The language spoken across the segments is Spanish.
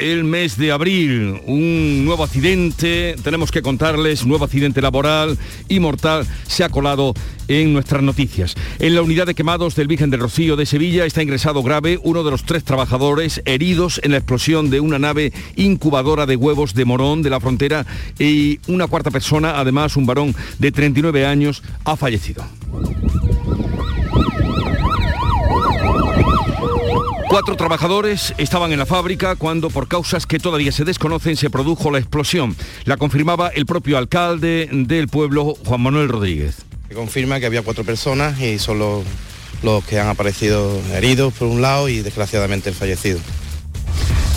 el mes de abril, un nuevo accidente, tenemos que contarles, nuevo accidente laboral y mortal se ha colado en nuestras noticias. En la unidad de quemados del Virgen del Rocío de Sevilla está ingresado grave uno de los tres trabajadores heridos en la explosión de una nave incubadora de huevos de Morón de la frontera y una cuarta persona, además un varón de 39 años, ha fallecido. Cuatro trabajadores estaban en la fábrica cuando por causas que todavía se desconocen se produjo la explosión. La confirmaba el propio alcalde del pueblo, Juan Manuel Rodríguez. Se confirma que había cuatro personas y son los, los que han aparecido heridos por un lado y desgraciadamente el fallecido.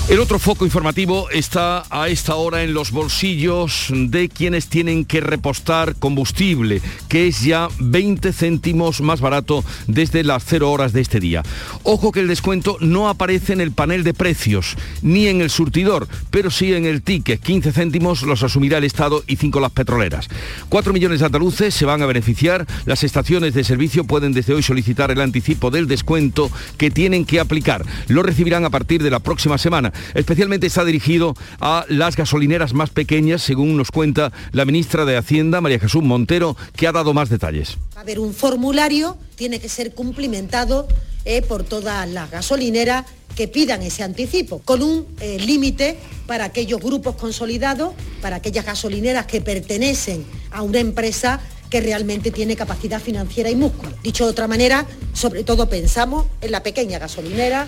El otro foco informativo está a esta hora en los bolsillos de quienes tienen que repostar combustible, que es ya 20 céntimos más barato desde las 0 horas de este día. Ojo que el descuento no aparece en el panel de precios, ni en el surtidor, pero sí en el ticket. 15 céntimos los asumirá el Estado y 5 las petroleras. 4 millones de andaluces se van a beneficiar. Las estaciones de servicio pueden desde hoy solicitar el anticipo del descuento que tienen que aplicar. Lo recibirán a partir de la próxima semana. Especialmente está dirigido a las gasolineras más pequeñas, según nos cuenta la ministra de Hacienda, María Jesús Montero, que ha dado más detalles. A haber un formulario, tiene que ser cumplimentado eh, por todas las gasolineras que pidan ese anticipo, con un eh, límite para aquellos grupos consolidados, para aquellas gasolineras que pertenecen a una empresa que realmente tiene capacidad financiera y músculo. Dicho de otra manera, sobre todo pensamos en la pequeña gasolinera,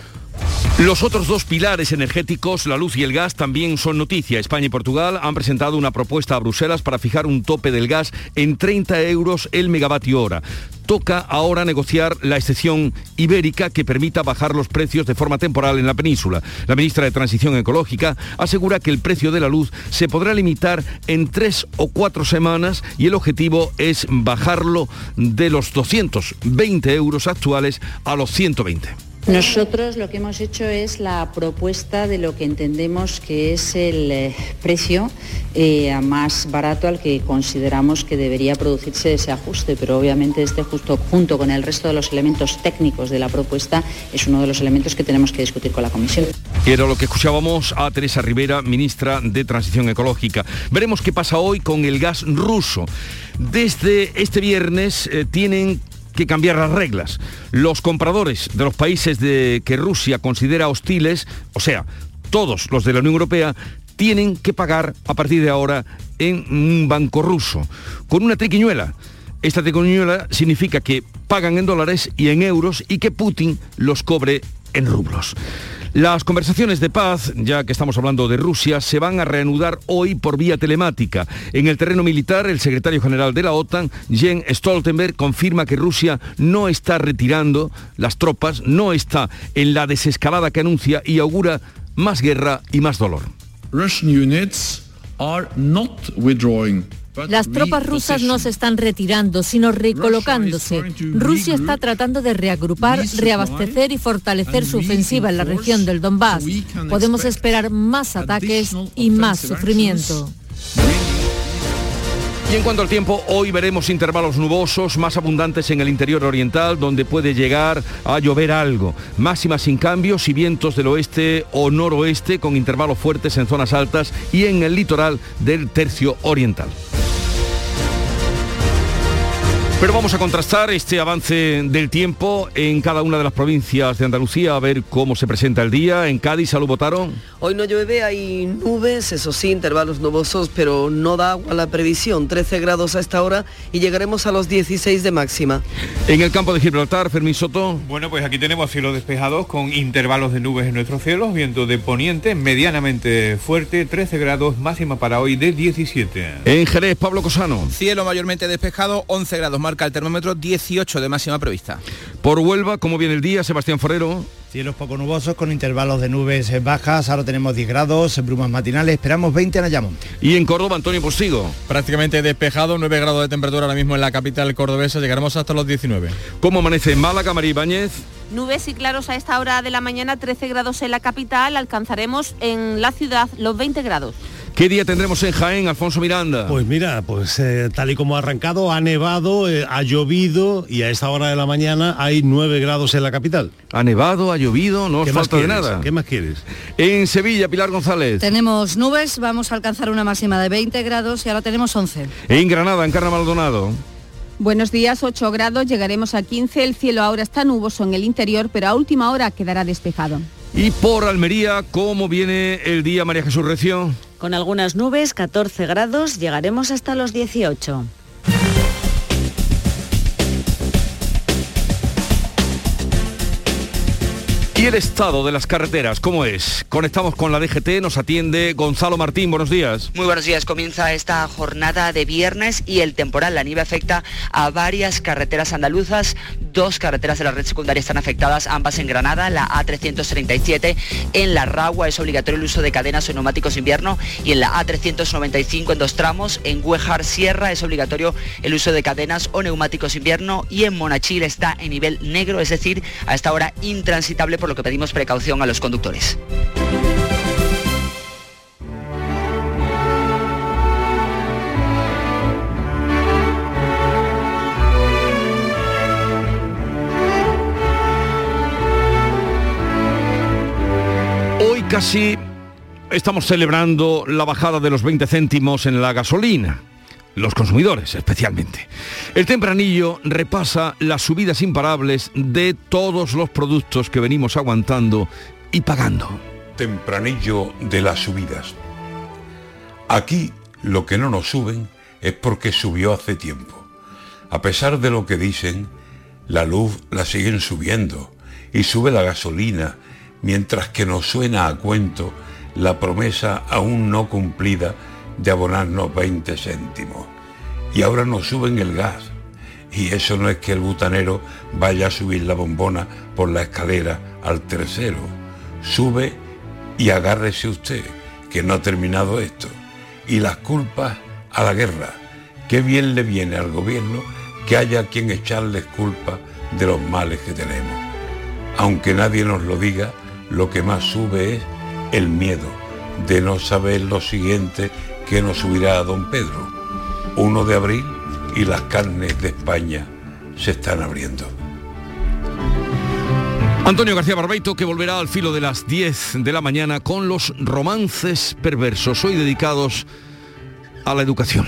los otros dos pilares energéticos, la luz y el gas, también son noticia. España y Portugal han presentado una propuesta a Bruselas para fijar un tope del gas en 30 euros el megavatio hora. Toca ahora negociar la excepción ibérica que permita bajar los precios de forma temporal en la península. La ministra de Transición Ecológica asegura que el precio de la luz se podrá limitar en tres o cuatro semanas y el objetivo es bajarlo de los 220 euros actuales a los 120. Nosotros lo que hemos hecho es la propuesta de lo que entendemos que es el eh, precio eh, más barato al que consideramos que debería producirse ese ajuste, pero obviamente este justo junto con el resto de los elementos técnicos de la propuesta es uno de los elementos que tenemos que discutir con la Comisión. Era lo que escuchábamos a Teresa Rivera, ministra de Transición Ecológica. Veremos qué pasa hoy con el gas ruso. Desde este viernes eh, tienen que cambiar las reglas. Los compradores de los países de que Rusia considera hostiles, o sea, todos los de la Unión Europea, tienen que pagar a partir de ahora en un banco ruso, con una triquiñuela. Esta triquiñuela significa que pagan en dólares y en euros y que Putin los cobre en rublos. Las conversaciones de paz, ya que estamos hablando de Rusia, se van a reanudar hoy por vía telemática. En el terreno militar, el secretario general de la OTAN, Jens Stoltenberg, confirma que Rusia no está retirando las tropas, no está en la desescalada que anuncia y augura más guerra y más dolor. Las tropas rusas no se están retirando, sino recolocándose. Rusia está tratando de reagrupar, reabastecer y fortalecer su ofensiva en la región del Donbass. Podemos esperar más ataques y más sufrimiento. Y en cuanto al tiempo, hoy veremos intervalos nubosos más abundantes en el interior oriental, donde puede llegar a llover algo. Máximas sin cambios y vientos del oeste o noroeste con intervalos fuertes en zonas altas y en el litoral del tercio oriental. Pero vamos a contrastar este avance del tiempo en cada una de las provincias de Andalucía, a ver cómo se presenta el día. En Cádiz, salud votaron. Hoy no llueve, hay nubes, eso sí, intervalos nubosos, pero no da agua la previsión. 13 grados a esta hora y llegaremos a los 16 de máxima. En el campo de Gibraltar, Fermín Soto. Bueno, pues aquí tenemos cielos despejados con intervalos de nubes en nuestros cielos, viento de poniente medianamente fuerte, 13 grados, máxima para hoy de 17. En Jerez, Pablo Cosano. Cielo mayormente despejado, 11 grados marca el termómetro 18 de máxima prevista. Por Huelva, ¿cómo viene el día, Sebastián Forero? Cielos poco nubosos con intervalos de nubes bajas, ahora tenemos 10 grados, brumas matinales, esperamos 20 en Ayamonte. Y en Córdoba, Antonio Postigo. Prácticamente despejado, 9 grados de temperatura ahora mismo en la capital cordobesa, llegaremos hasta los 19. ¿Cómo amanece en Málaga, María Ibáñez? Nubes y claros a esta hora de la mañana, 13 grados en la capital, alcanzaremos en la ciudad los 20 grados. ¿Qué día tendremos en Jaén, Alfonso Miranda? Pues mira, pues eh, tal y como ha arrancado, ha nevado, eh, ha llovido y a esta hora de la mañana hay 9 grados en la capital. Ha nevado, ha llovido, no os ¿Qué más falta de nada. ¿Qué más quieres? En Sevilla, Pilar González. Tenemos nubes, vamos a alcanzar una máxima de 20 grados y ahora tenemos 11. En Granada, en Carna Maldonado. Buenos días, 8 grados, llegaremos a 15. El cielo ahora está nuboso en el interior, pero a última hora quedará despejado. Y por Almería, ¿cómo viene el día, María Jesús Recio? Con algunas nubes, 14 grados, llegaremos hasta los 18. ¿Y el estado de las carreteras cómo es? Conectamos con la DGT, nos atiende Gonzalo Martín, buenos días. Muy buenos días, comienza esta jornada de viernes y el temporal, la nieve afecta a varias carreteras andaluzas, dos carreteras de la red secundaria están afectadas, ambas en Granada, la A337 en La Ragua es obligatorio el uso de cadenas o neumáticos invierno y en la A395 en dos tramos, en Huejar Sierra es obligatorio el uso de cadenas o neumáticos invierno y en Monachil está en nivel negro, es decir, a esta hora intransitable por lo que pedimos precaución a los conductores. Casi estamos celebrando la bajada de los 20 céntimos en la gasolina. Los consumidores, especialmente. El tempranillo repasa las subidas imparables de todos los productos que venimos aguantando y pagando. Tempranillo de las subidas. Aquí lo que no nos suben es porque subió hace tiempo. A pesar de lo que dicen, la luz la siguen subiendo y sube la gasolina, mientras que nos suena a cuento la promesa aún no cumplida de abonarnos 20 céntimos. Y ahora nos suben el gas. Y eso no es que el butanero vaya a subir la bombona por la escalera al tercero. Sube y agárrese usted, que no ha terminado esto. Y las culpas a la guerra. Qué bien le viene al gobierno que haya quien echarles culpa de los males que tenemos. Aunque nadie nos lo diga, lo que más sube es el miedo de no saber lo siguiente que nos subirá a don Pedro. 1 de abril y las carnes de España se están abriendo. Antonio García Barbeito que volverá al filo de las 10 de la mañana con los romances perversos, hoy dedicados a la educación.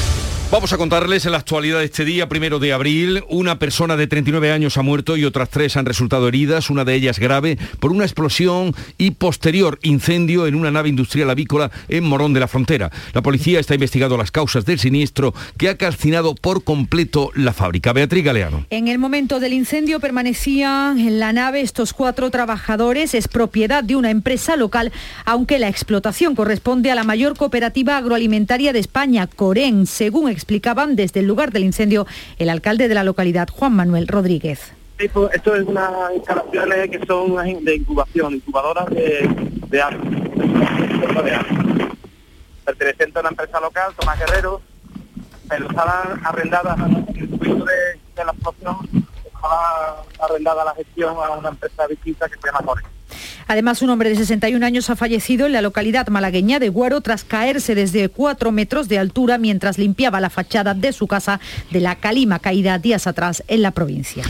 Vamos a contarles en la actualidad de este día, primero de abril. Una persona de 39 años ha muerto y otras tres han resultado heridas, una de ellas grave, por una explosión y posterior incendio en una nave industrial avícola en Morón de la Frontera. La policía está investigando las causas del siniestro que ha calcinado por completo la fábrica. Beatriz Galeano. En el momento del incendio permanecían en la nave estos cuatro trabajadores. Es propiedad de una empresa local, aunque la explotación corresponde a la mayor cooperativa agroalimentaria de España, Corén, según explicaban desde el lugar del incendio el alcalde de la localidad, Juan Manuel Rodríguez. Esto es unas instalaciones que son de incubación, incubadoras de, de árboles. Perteneciente a una empresa local, Tomás Guerrero, pero estaban arrendadas en el momento de, de la explosión, estaba arrendada la gestión a una empresa distinta que se llama Corén. Además, un hombre de 61 años ha fallecido en la localidad malagueña de Guaro tras caerse desde 4 metros de altura mientras limpiaba la fachada de su casa de la calima caída días atrás en la provincia.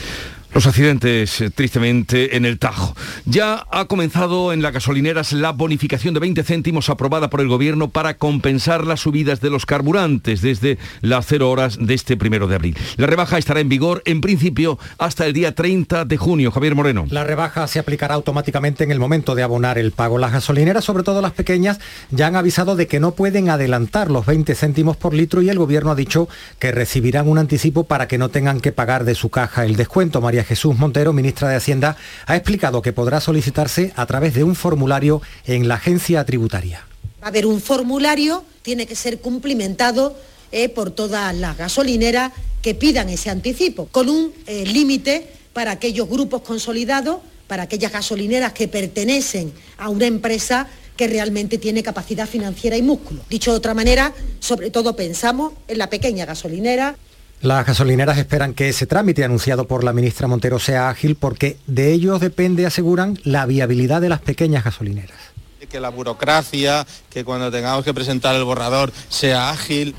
Los accidentes, eh, tristemente, en el Tajo. Ya ha comenzado en las gasolineras la bonificación de 20 céntimos aprobada por el Gobierno para compensar las subidas de los carburantes desde las 0 horas de este primero de abril. La rebaja estará en vigor, en principio, hasta el día 30 de junio. Javier Moreno. La rebaja se aplicará automáticamente en el momento de abonar el pago. Las gasolineras, sobre todo las pequeñas, ya han avisado de que no pueden adelantar los 20 céntimos por litro y el Gobierno ha dicho que recibirán un anticipo para que no tengan que pagar de su caja el descuento. María Jesús Montero, ministra de Hacienda, ha explicado que podrá solicitarse a través de un formulario en la agencia tributaria. A haber un formulario, tiene que ser cumplimentado eh, por todas las gasolineras que pidan ese anticipo, con un eh, límite para aquellos grupos consolidados, para aquellas gasolineras que pertenecen a una empresa que realmente tiene capacidad financiera y músculo. Dicho de otra manera, sobre todo pensamos en la pequeña gasolinera, las gasolineras esperan que ese trámite anunciado por la ministra Montero sea ágil porque de ellos depende, aseguran, la viabilidad de las pequeñas gasolineras. Que la burocracia, que cuando tengamos que presentar el borrador sea ágil.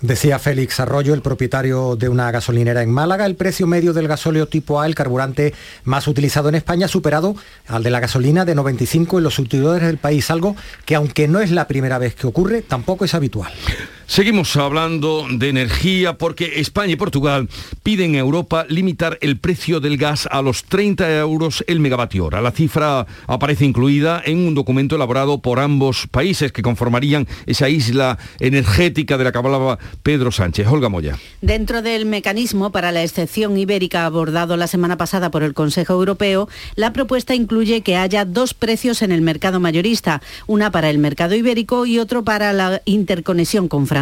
Decía Félix Arroyo, el propietario de una gasolinera en Málaga, el precio medio del gasóleo tipo A, el carburante más utilizado en España, ha superado al de la gasolina de 95 en los surtidores del país, algo que aunque no es la primera vez que ocurre, tampoco es habitual. Seguimos hablando de energía porque España y Portugal piden a Europa limitar el precio del gas a los 30 euros el megavatio hora. La cifra aparece incluida en un documento elaborado por ambos países que conformarían esa isla energética de la que hablaba Pedro Sánchez. Olga Moya. Dentro del mecanismo para la excepción ibérica abordado la semana pasada por el Consejo Europeo, la propuesta incluye que haya dos precios en el mercado mayorista, una para el mercado ibérico y otro para la interconexión con Francia.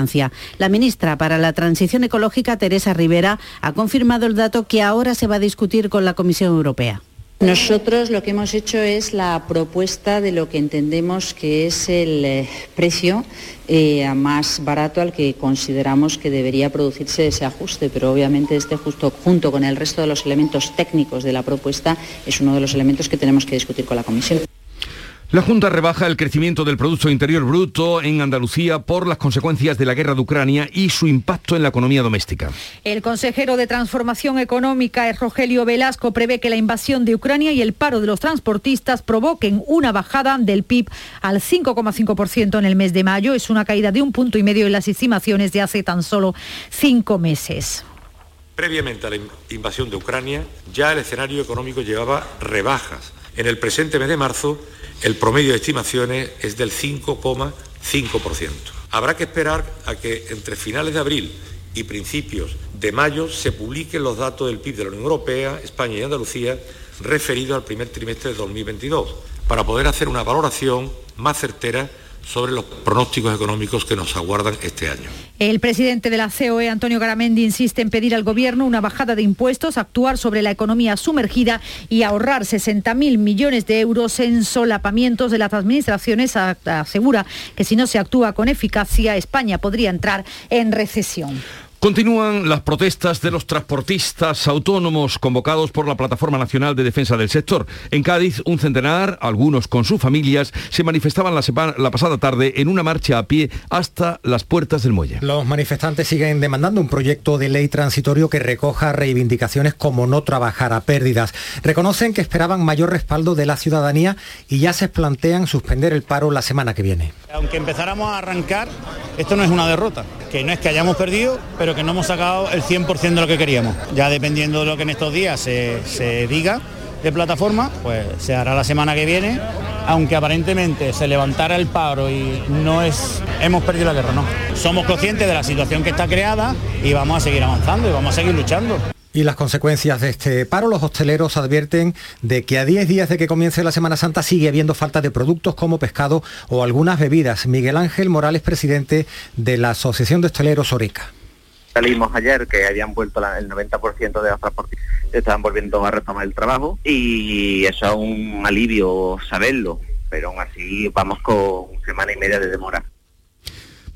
La ministra para la Transición Ecológica, Teresa Rivera, ha confirmado el dato que ahora se va a discutir con la Comisión Europea. Nosotros lo que hemos hecho es la propuesta de lo que entendemos que es el eh, precio eh, más barato al que consideramos que debería producirse ese ajuste, pero obviamente este justo junto con el resto de los elementos técnicos de la propuesta es uno de los elementos que tenemos que discutir con la Comisión. La Junta rebaja el crecimiento del Producto Interior Bruto en Andalucía por las consecuencias de la guerra de Ucrania y su impacto en la economía doméstica. El consejero de Transformación Económica, Rogelio Velasco, prevé que la invasión de Ucrania y el paro de los transportistas provoquen una bajada del PIB al 5,5% en el mes de mayo. Es una caída de un punto y medio en las estimaciones de hace tan solo cinco meses. Previamente a la invasión de Ucrania, ya el escenario económico llevaba rebajas. En el presente mes de marzo, el promedio de estimaciones es del 5,5%. Habrá que esperar a que entre finales de abril y principios de mayo se publiquen los datos del PIB de la Unión Europea, España y Andalucía referidos al primer trimestre de 2022, para poder hacer una valoración más certera sobre los pronósticos económicos que nos aguardan este año. El presidente de la COE, Antonio Garamendi, insiste en pedir al Gobierno una bajada de impuestos, actuar sobre la economía sumergida y ahorrar 60.000 millones de euros en solapamientos de las administraciones. Asegura que si no se actúa con eficacia, España podría entrar en recesión. Continúan las protestas de los transportistas autónomos convocados por la Plataforma Nacional de Defensa del Sector. En Cádiz, un centenar, algunos con sus familias, se manifestaban la, pasada tarde en una marcha a pie hasta las puertas del muelle. Los manifestantes siguen demandando un proyecto de ley transitorio que recoja reivindicaciones como no trabajar a pérdidas. Reconocen que esperaban mayor respaldo de la ciudadanía y ya se plantean suspender el paro la semana que viene. Aunque empezáramos a arrancar, esto no es una derrota, que no es que hayamos perdido, pero que no hemos sacado el 100% de lo que queríamos. Ya dependiendo de lo que en estos días se, diga de plataforma, pues se hará la semana que viene, aunque aparentemente se levantara el paro y no es, hemos perdido la guerra, no. Somos conscientes de la situación que está creada y vamos a seguir avanzando y vamos a seguir luchando. Y las consecuencias de este paro, los hosteleros advierten de que a 10 días de que comience la Semana Santa sigue habiendo falta de productos como pescado o algunas bebidas. Miguel Ángel Morales, presidente de la Asociación de Hosteleros Oreca. Salimos ayer que habían vuelto el 90% de los transportistas, estaban volviendo a retomar el trabajo y eso es un alivio saberlo, pero aún así vamos con semana y media de demora.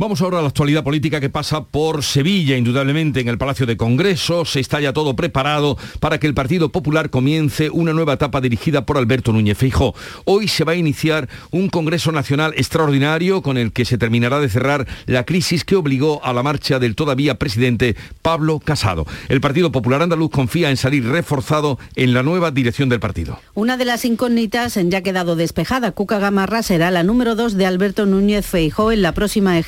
Vamos ahora a la actualidad política que pasa por Sevilla, indudablemente en el Palacio de Congreso. Se está ya todo preparado para que el Partido Popular comience una nueva etapa dirigida por Alberto Núñez Feijó. Hoy se va a iniciar un Congreso Nacional extraordinario con el que se terminará de cerrar la crisis que obligó a la marcha del todavía presidente Pablo Casado. El Partido Popular Andaluz confía en salir reforzado en la nueva dirección del partido. Una de las incógnitas ya ha quedado despejada. Cuca Gamarra será la número dos de Alberto Núñez Feijó en la próxima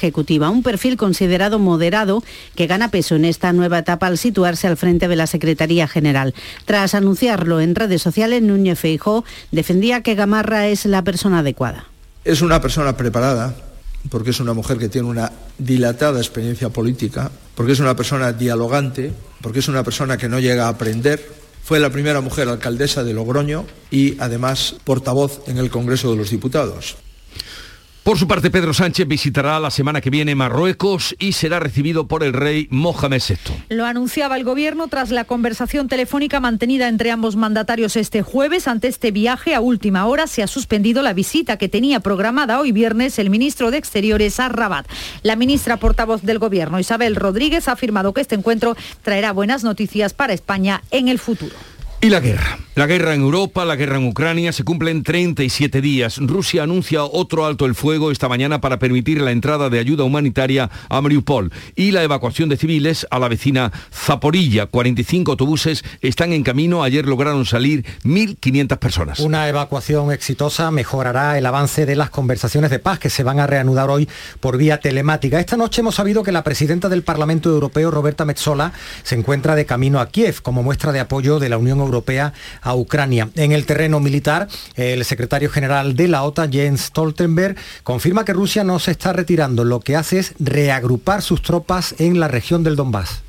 Un perfil considerado moderado que gana peso en esta nueva etapa al situarse al frente de la Secretaría General. Tras anunciarlo en redes sociales, Núñez Feijó defendía que Gamarra es la persona adecuada. Es una persona preparada, porque es una mujer que tiene una dilatada experiencia política, porque es una persona dialogante, porque es una persona que no llega a aprender. Fue la primera mujer alcaldesa de Logroño y además portavoz en el Congreso de los Diputados. Por su parte, Pedro Sánchez visitará la semana que viene Marruecos y será recibido por el rey Mohamed VI. Lo anunciaba el gobierno tras la conversación telefónica mantenida entre ambos mandatarios este jueves. Ante este viaje a última hora se ha suspendido la visita que tenía programada hoy viernes el ministro de Exteriores a Rabat. La ministra portavoz del gobierno, Isabel Rodríguez, ha afirmado que este encuentro traerá buenas noticias para España en el futuro. Y la guerra. La guerra en Europa, la guerra en Ucrania, se cumplen 37 días. Rusia anuncia otro alto el fuego esta mañana para permitir la entrada de ayuda humanitaria a Mariupol y la evacuación de civiles a la vecina Zaporilla. 45 autobuses están en camino. Ayer lograron salir 1.500 personas. Una evacuación exitosa mejorará el avance de las conversaciones de paz que se van a reanudar hoy por vía telemática. Esta noche hemos sabido que la presidenta del Parlamento Europeo, Roberta Metsola, se encuentra de camino a Kiev como muestra de apoyo de la Unión Europea Europea a Ucrania. En el terreno militar, el secretario general de la OTAN, Jens Stoltenberg, confirma que Rusia no se está retirando, lo que hace es reagrupar sus tropas en la región del Donbass.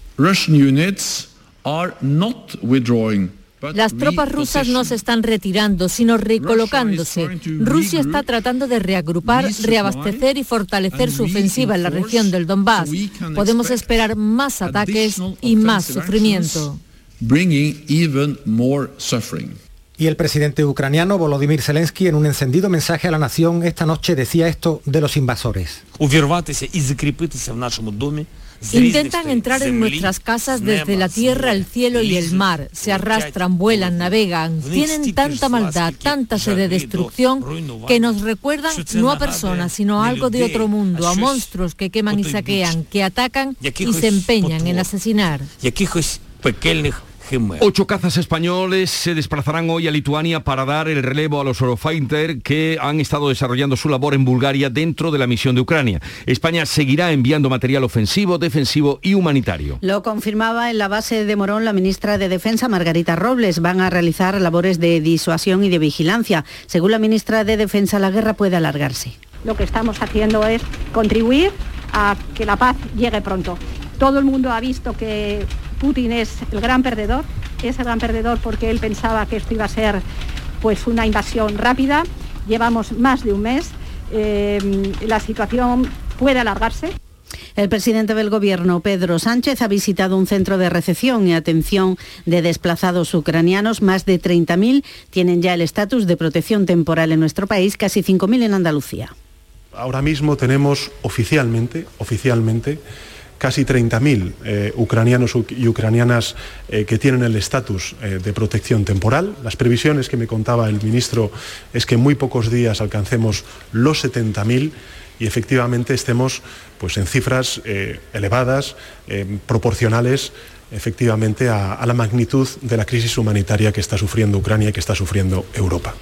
Las tropas rusas no se están retirando, sino recolocándose. Rusia está tratando de reagrupar, reabastecer y fortalecer su ofensiva en la región del Donbass. Podemos esperar más ataques y más sufrimiento bringing even more suffering. Y el presidente ucraniano Volodymyr Zelensky en un encendido mensaje a la nación esta noche decía esto de los invasores. Intentan entrar en nuestras casas desde la tierra, el cielo y el mar. Se arrastran, vuelan, navegan. Tienen tanta maldad, tanta sed de destrucción que nos recuerdan no a personas, sino a algo de otro mundo, a monstruos que queman y saquean, que atacan y se empeñan en asesinar. Ocho cazas españoles se desplazarán hoy a Lituania para dar el relevo a los Eurofighter que han estado desarrollando su labor en Bulgaria dentro de la misión de Ucrania. España seguirá enviando material ofensivo, defensivo y humanitario. Lo confirmaba en la base de Morón la ministra de Defensa, Margarita Robles. Van a realizar labores de disuasión y de vigilancia. Según la ministra de Defensa, la guerra puede alargarse. Lo que estamos haciendo es contribuir a que la paz llegue pronto. Todo el mundo ha visto que Putin es el gran perdedor, es el gran perdedor porque él pensaba que esto iba a ser pues una invasión rápida. Llevamos más de un mes, eh, la situación puede alargarse. El presidente del Gobierno, Pedro Sánchez, ha visitado un centro de recepción y atención de desplazados ucranianos. Más de 30.000 tienen ya el estatus de protección temporal en nuestro país, casi 5.000 en Andalucía. Ahora mismo tenemos oficialmente, oficialmente, casi 30.000 eh, ucranianos y ucranianas eh, que tienen el estatus eh, de protección temporal. Las previsiones que me contaba el ministro es que en muy pocos días alcancemos los 70.000 y efectivamente estemos pues, en cifras elevadas, proporcionales efectivamente a, a la magnitud de la crisis humanitaria que está sufriendo Ucrania y que está sufriendo Europa.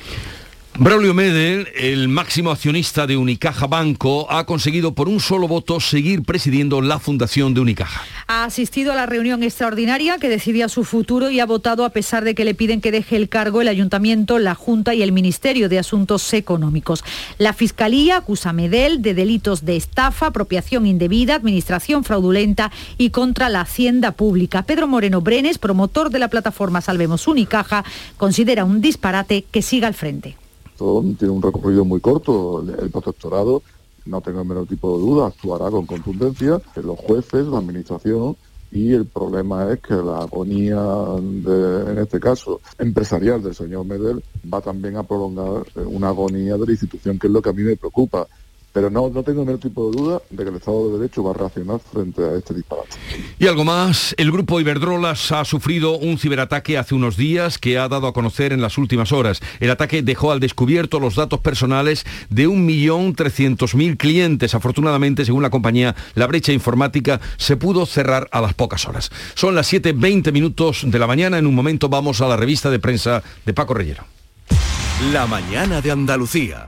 Braulio Medel, el máximo accionista de Unicaja Banco, ha conseguido por un solo voto seguir presidiendo la fundación de Unicaja. Ha asistido a la reunión extraordinaria que decidía su futuro y ha votado a pesar de que le piden que deje el cargo el Ayuntamiento, la Junta y el Ministerio de Asuntos Económicos. La Fiscalía acusa a Medel de delitos de estafa, apropiación indebida, administración fraudulenta y contra la hacienda pública. Pedro Moreno Brenes, promotor de la plataforma Salvemos Unicaja, considera un disparate que siga al frente tiene un recorrido muy corto. El protectorado, no tengo el menor tipo de duda, actuará con contundencia. Los jueces, la administración y el problema es que la agonía, de, en este caso, empresarial del señor Medel va también a prolongar una agonía de la institución, que es lo que a mí me preocupa. Pero no, no tengo ningún tipo de duda de que el Estado de Derecho va a reaccionar frente a este disparate. Y algo más, el grupo Iberdrolas ha sufrido un ciberataque hace unos días que ha dado a conocer en las últimas horas. El ataque dejó al descubierto los datos personales de 1.300.000 clientes. Afortunadamente, según la compañía, la brecha informática se pudo cerrar a las pocas horas. Son las 7.20 minutos de la mañana. En un momento vamos a la revista de prensa de Paco Reyero. La mañana de Andalucía.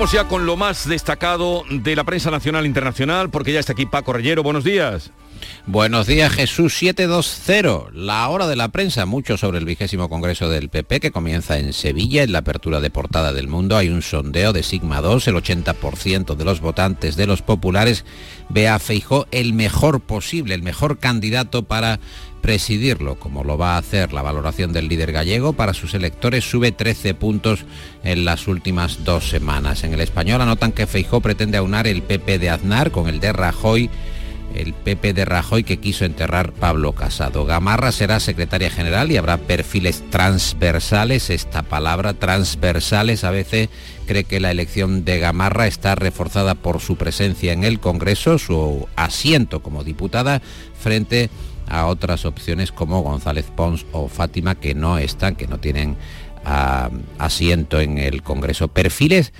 Vamos ya con lo más destacado de la prensa nacional e internacional, porque ya está aquí Paco Reyero. Buenos días. Buenos días Jesús 720, la hora de la prensa, mucho sobre el vigésimo Congreso del PP que comienza en Sevilla, en la apertura de portada del mundo. Hay un sondeo de Sigma 2, el 80% de los votantes de los populares ve a Feijó el mejor posible, el mejor candidato para presidirlo, como lo va a hacer la valoración del líder gallego, para sus electores sube 13 puntos en las últimas dos semanas. En el español anotan que Feijó pretende aunar el PP de Aznar con el de Rajoy el PP de Rajoy que quiso enterrar Pablo Casado. Gamarra será secretaria general y habrá perfiles transversales. Esta palabra transversales a veces cree que la elección de Gamarra está reforzada por su presencia en el Congreso, su asiento como diputada frente a otras opciones como González Pons o Fátima que no están, que no tienen ah, asiento en el Congreso. Perfiles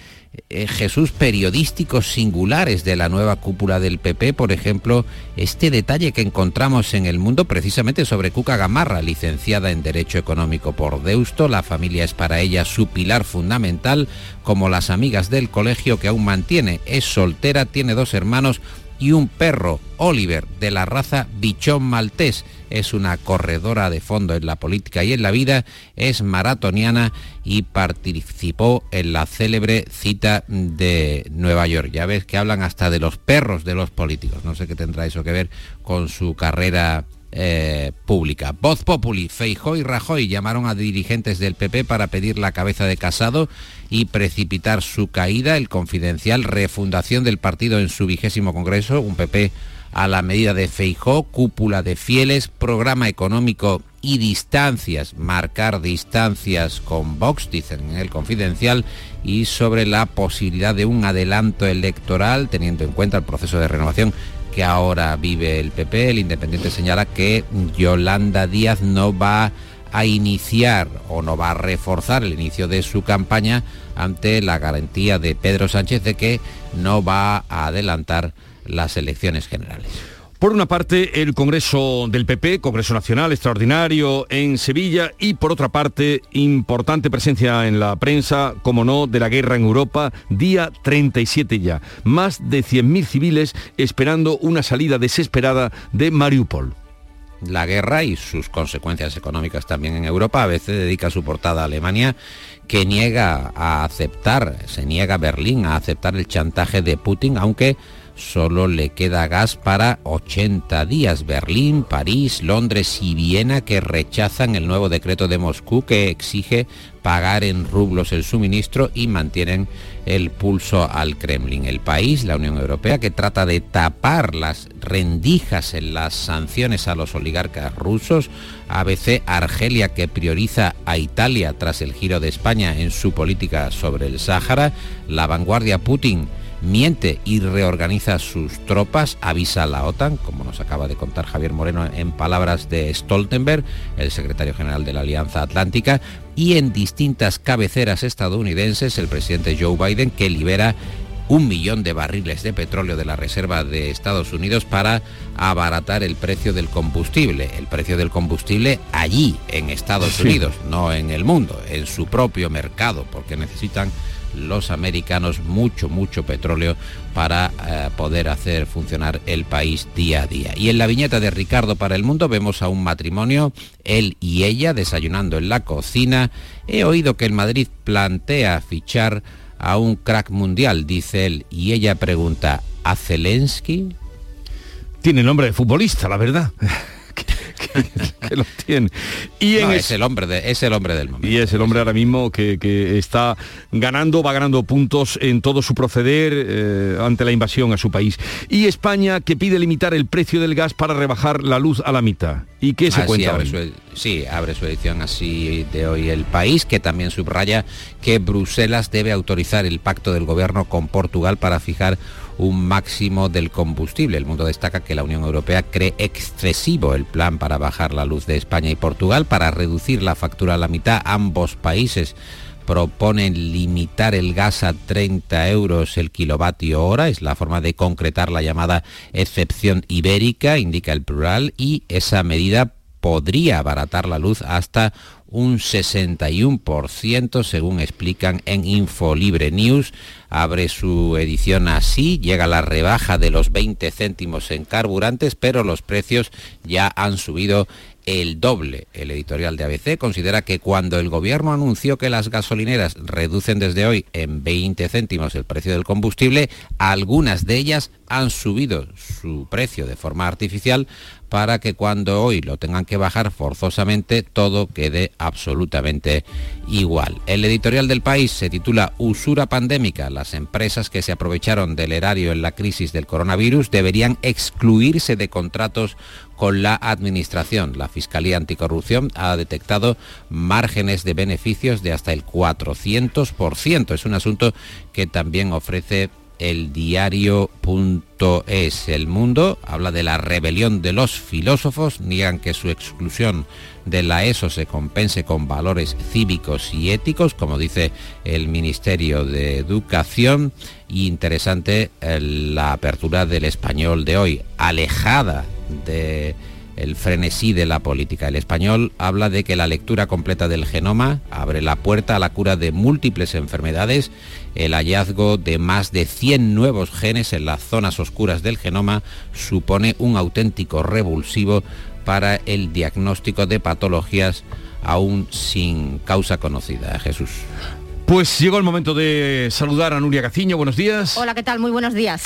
eh, Jesús periodísticos singulares de la nueva cúpula del PP, por ejemplo, este detalle que encontramos en el mundo precisamente sobre Cuca Gamarra, licenciada en Derecho Económico por Deusto, la familia es para ella su pilar fundamental, como las amigas del colegio que aún mantiene, es soltera, tiene dos hermanos, y un perro, Oliver, de la raza bichón maltés. Es una corredora de fondo en la política y en la vida, es maratoniana y participó en la célebre cita de Nueva York. Ya ves que hablan hasta de los perros de los políticos. No sé qué tendrá eso que ver con su carrera eh, pública. Voz Populi, Feijó y Rajoy llamaron a dirigentes del PP para pedir la cabeza de Casado y precipitar su caída. El confidencial refundación del partido en su vigésimo congreso, un PP a la medida de Feijó, cúpula de fieles, programa económico y distancias, marcar distancias con Vox, dicen en el confidencial, y sobre la posibilidad de un adelanto electoral, teniendo en cuenta el proceso de renovación que ahora vive el PP. El Independiente señala que Yolanda Díaz no va a iniciar o no va a reforzar el inicio de su campaña ante la garantía de Pedro Sánchez de que no va a adelantar las elecciones generales. Por una parte, el Congreso del PP, Congreso Nacional extraordinario en Sevilla, y por otra parte, importante presencia en la prensa, como no, de la guerra en Europa, día 37 ya. Más de 100.000 civiles esperando una salida desesperada de Mariupol. La guerra y sus consecuencias económicas también en Europa a veces dedica su portada a Alemania que niega a aceptar, se niega Berlín a aceptar el chantaje de Putin, aunque solo le queda gas para 80 días. Berlín, París, Londres y Viena que rechazan el nuevo decreto de Moscú que exige pagar en rublos el suministro y mantienen el pulso al Kremlin. El país, la Unión Europea, que trata de tapar las rendijas en las sanciones a los oligarcas rusos. ABC Argelia, que prioriza a Italia tras el giro de España en su política sobre el Sáhara. La vanguardia Putin miente y reorganiza sus tropas, avisa a la OTAN, como nos acaba de contar Javier Moreno en palabras de Stoltenberg, el secretario general de la Alianza Atlántica, y en distintas cabeceras estadounidenses el presidente Joe Biden que libera un millón de barriles de petróleo de la Reserva de Estados Unidos para abaratar el precio del combustible. El precio del combustible allí, en Estados Unidos, no en el mundo, en su propio mercado, porque necesitan los americanos mucho, mucho petróleo para eh, poder hacer funcionar el país día a día. Y en la viñeta de Ricardo para el Mundo vemos a un matrimonio, él y ella, desayunando en la cocina. He oído que el Madrid plantea fichar a un crack mundial, dice él, y ella pregunta, ¿a Zelensky? Tiene nombre de futbolista, la verdad. que, lo tiene. Y es, el hombre de, es el hombre del momento. Y es el hombre ahora mismo que, está ganando, va ganando puntos en todo su proceder eh, ante la invasión a su país. Y España que pide limitar el precio del gas para rebajar la luz a la mitad. ¿Y qué se cuenta? sí, abre su edición así de hoy el país, que también subraya que Bruselas debe autorizar el pacto del gobierno con Portugal para fijar un máximo del combustible. El mundo destaca que la Unión Europea cree excesivo el plan para bajar la luz de España y Portugal, para reducir la factura a la mitad. Ambos países proponen limitar el gas a 30 euros el kilovatio hora, es la forma de concretar la llamada excepción ibérica, indica el plural, y esa medida podría abaratar la luz hasta un 61%, según explican en Infolibre News. Abre su edición así, llega la rebaja de los 20 céntimos en carburantes, pero los precios ya han subido el doble. El editorial de ABC considera que cuando el gobierno anunció que las gasolineras reducen desde hoy en 20 céntimos el precio del combustible, algunas de ellas han subido su precio de forma artificial para que cuando hoy lo tengan que bajar forzosamente todo quede absolutamente igual. El editorial del país se titula Usura pandémica. Las empresas que se aprovecharon del erario en la crisis del coronavirus deberían excluirse de contratos con la Administración. La Fiscalía Anticorrupción ha detectado márgenes de beneficios de hasta el 400%. Es un asunto que también ofrece el diario.es. El mundo habla de la rebelión de los filósofos, niegan que su exclusión de la ESO se compense con valores cívicos y éticos, como dice el Ministerio de Educación. Y interesante eh, la apertura del español de hoy, alejada de el frenesí de la política. El español habla de que la lectura completa del genoma abre la puerta a la cura de múltiples enfermedades. El hallazgo de más de 100 nuevos genes en las zonas oscuras del genoma supone un auténtico revulsivo para el diagnóstico de patologías aún sin causa conocida. Jesús. Pues llegó el momento de saludar a Nuria Gaciño. Buenos días. Hola, ¿qué tal? Muy buenos días.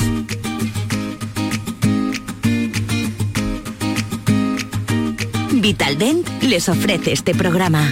Vitaldent les ofrece este programa.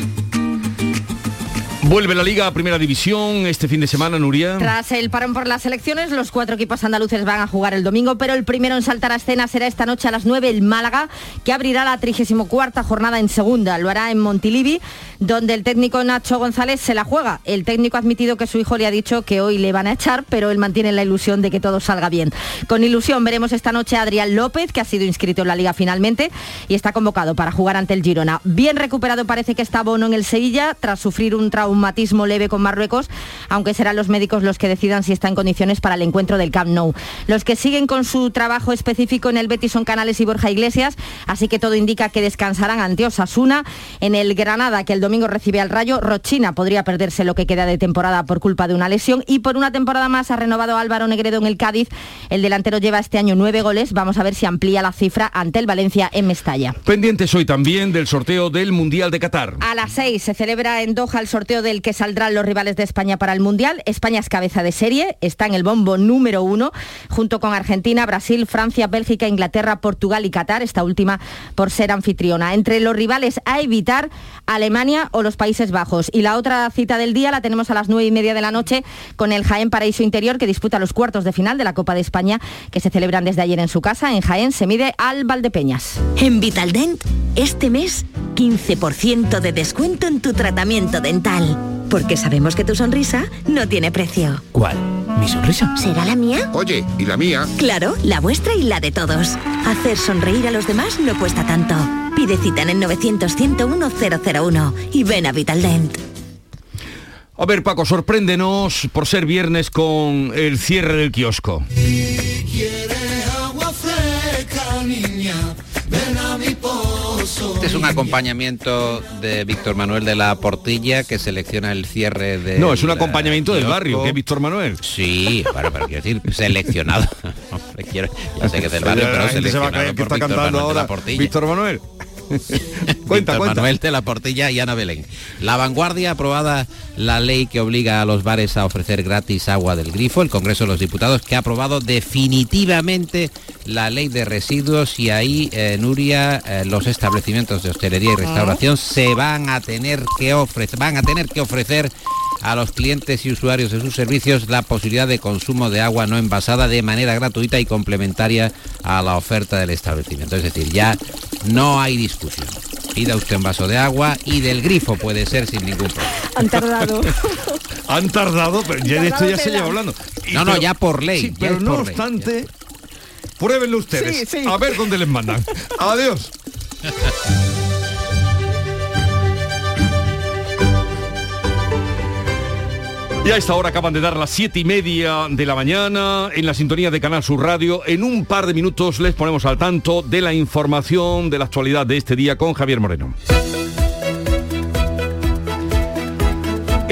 Vuelve la Liga a Primera División este fin de semana, Nuria. Tras el parón por las elecciones, los cuatro equipos andaluces van a jugar el domingo, pero el primero en saltar a escena será esta noche a las 9 el Málaga, que abrirá la 34 jornada en segunda. Lo hará en Montilivi, donde el técnico Nacho González se la juega. El técnico ha admitido que su hijo le ha dicho que hoy le van a echar, pero él mantiene la ilusión de que todo salga bien. Con ilusión veremos esta noche a Adrián López, que ha sido inscrito en la Liga finalmente y está convocado para jugar ante el Girona. Bien recuperado parece que está Bono en el Sevilla, tras sufrir un trauma traumatismo leve con Marruecos, aunque serán los médicos los que decidan si está en condiciones para el encuentro del Camp Nou. Los que siguen con su trabajo específico en el Betis son Canales y Borja Iglesias, así que todo indica que descansarán ante Osasuna. En el Granada, que el domingo recibe al Rayo, Rochina podría perderse lo que queda de temporada por culpa de una lesión y por una temporada más ha renovado Álvaro Negredo en el Cádiz. El delantero lleva este año nueve goles. Vamos a ver si amplía la cifra ante el Valencia en Mestalla. Pendientes hoy también del sorteo del Mundial de Qatar. A las seis se celebra en Doha el sorteo del que saldrán los rivales de España para el Mundial. España es cabeza de serie, está en el bombo número uno, junto con Argentina, Brasil, Francia, Bélgica, Inglaterra, Portugal y Qatar, esta última por ser anfitriona. Entre los rivales a evitar, Alemania o los Países Bajos. Y la otra cita del día la tenemos a las nueve y media de la noche con el Jaén Paraíso Interior, que disputa los cuartos de final de la Copa de España, que se celebran desde ayer en su casa. En Jaén se mide al Valdepeñas. En Vitaldent, este mes, 15% de descuento en tu tratamiento dental. Porque sabemos que tu sonrisa no tiene precio. ¿Cuál? ¿Mi sonrisa? ¿Será la mía? Oye, ¿y la mía? Claro, la vuestra y la de todos. Hacer sonreír a los demás no cuesta tanto. Pide cita en el 900 101 001 y ven a Vitaldent. A ver, Paco, sorpréndenos por ser viernes con el cierre del kiosco. Este es un acompañamiento de Víctor Manuel de la Portilla que selecciona el cierre de. No, es un acompañamiento del barrio, que es Víctor Manuel. Sí, bueno, pero quiero decir, seleccionado. ya sé que es del barrio, pero seleccionado se va a creer que está cantando ahora Víctor Manuel. cuenta, Manuel de la Portilla y Ana Belén. La vanguardia aprobada la ley que obliga a los bares a ofrecer gratis agua del grifo. El Congreso de los Diputados que ha aprobado definitivamente la ley de residuos y ahí, eh, Nuria, eh, los establecimientos de hostelería y restauración se van a tener que ofrecer, van a tener que ofrecer a los clientes y usuarios de sus servicios la posibilidad de consumo de agua no envasada de manera gratuita y complementaria a la oferta del establecimiento. Es decir, ya no hay discusión. Pida usted un vaso de agua y del grifo puede ser sin ningún problema. Han tardado. Han tardado, pero ya de esto ya se lleva hablando. no, no, ya por ley. pero no obstante, pruébenlo ustedes. A ver dónde les mandan. Adiós. Y a esta hora acaban de dar las siete y media de la mañana en la sintonía de Canal Sur Radio. En un par de minutos les ponemos al tanto de la información de la actualidad de este día con Javier Moreno.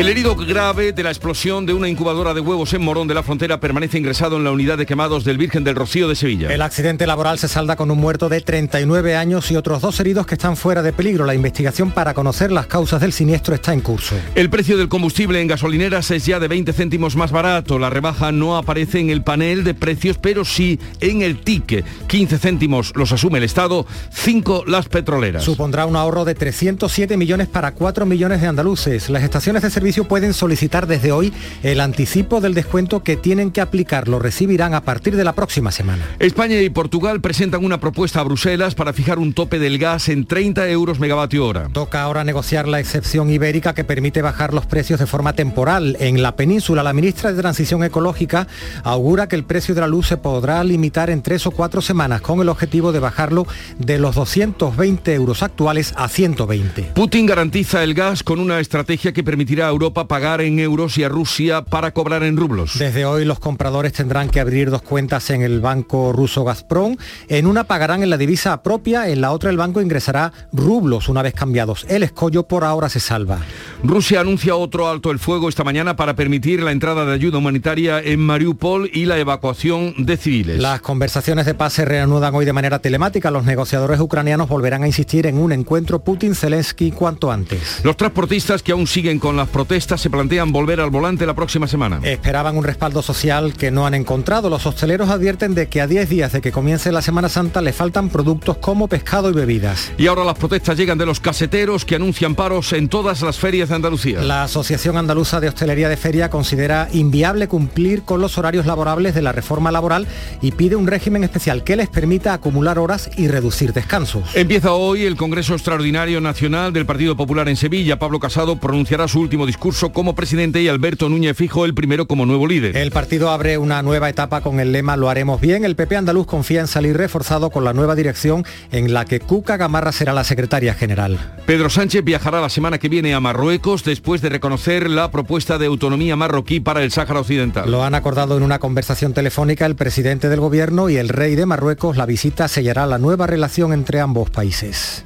El herido grave de la explosión de una incubadora de huevos en Morón de la Frontera permanece ingresado en la unidad de quemados del Virgen del Rocío de Sevilla. El accidente laboral se salda con un muerto de 39 años y otros dos heridos que están fuera de peligro. La investigación para conocer las causas del siniestro está en curso. El precio del combustible en gasolineras es ya de 20 céntimos más barato. La rebaja no aparece en el panel de precios, pero sí en el ticket. 15 céntimos los asume el Estado, 5 las petroleras. Supondrá un ahorro de 307 millones para 4 millones de andaluces. Las estaciones de servicio pueden solicitar desde hoy el anticipo del descuento que tienen que aplicar. Lo recibirán a partir de la próxima semana. España y Portugal presentan una propuesta a Bruselas para fijar un tope del gas en 30 euros megavatio hora. Toca ahora negociar la excepción ibérica que permite bajar los precios de forma temporal. En la península, la ministra de Transición Ecológica augura que el precio de la luz se podrá limitar en tres o cuatro semanas con el objetivo de bajarlo de los 220 euros actuales a 120. Putin garantiza el gas con una estrategia que permitirá a Europa pagar en euros y a Rusia para cobrar en rublos. Desde hoy los compradores tendrán que abrir dos cuentas en el banco ruso Gazprom. En una pagarán en la divisa propia, en la otra el banco ingresará rublos una vez cambiados. El escollo por ahora se salva. Rusia anuncia otro alto el fuego esta mañana para permitir la entrada de ayuda humanitaria en Mariupol y la evacuación de civiles. Las conversaciones de paz se reanudan hoy de manera telemática. Los negociadores ucranianos volverán a insistir en un encuentro Putin-Zelensky cuanto antes. Los transportistas que aún siguen con las protestas se plantean volver al volante la próxima semana. Esperaban un respaldo social que no han encontrado. Los hosteleros advierten de que a 10 días de que comience la Semana Santa le faltan productos como pescado y bebidas. Y ahora las protestas llegan de los caseteros que anuncian paros en todas las ferias de Andalucía. La Asociación Andaluza de Hostelería de Feria considera inviable cumplir con los horarios laborables de la reforma laboral y pide un régimen especial que les permita acumular horas y reducir descansos. Empieza hoy el Congreso Extraordinario Nacional del Partido Popular en Sevilla. Pablo Casado pronunciará su último discurso curso como presidente y Alberto Núñez Fijo el primero como nuevo líder. El partido abre una nueva etapa con el lema Lo haremos bien. El PP andaluz confía en salir reforzado con la nueva dirección en la que Cuca Gamarra será la secretaria general. Pedro Sánchez viajará la semana que viene a Marruecos después de reconocer la propuesta de autonomía marroquí para el Sáhara Occidental. Lo han acordado en una conversación telefónica el presidente del gobierno y el rey de Marruecos. La visita sellará la nueva relación entre ambos países.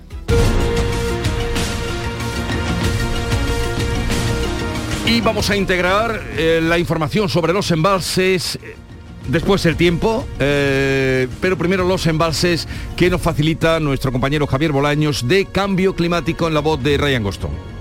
Y vamos a integrar eh, la información sobre los embalses. Eh, después el tiempo, eh, pero primero los embalses que nos facilita nuestro compañero Javier Bolaños de Cambio Climático en la voz de Ryan Goston.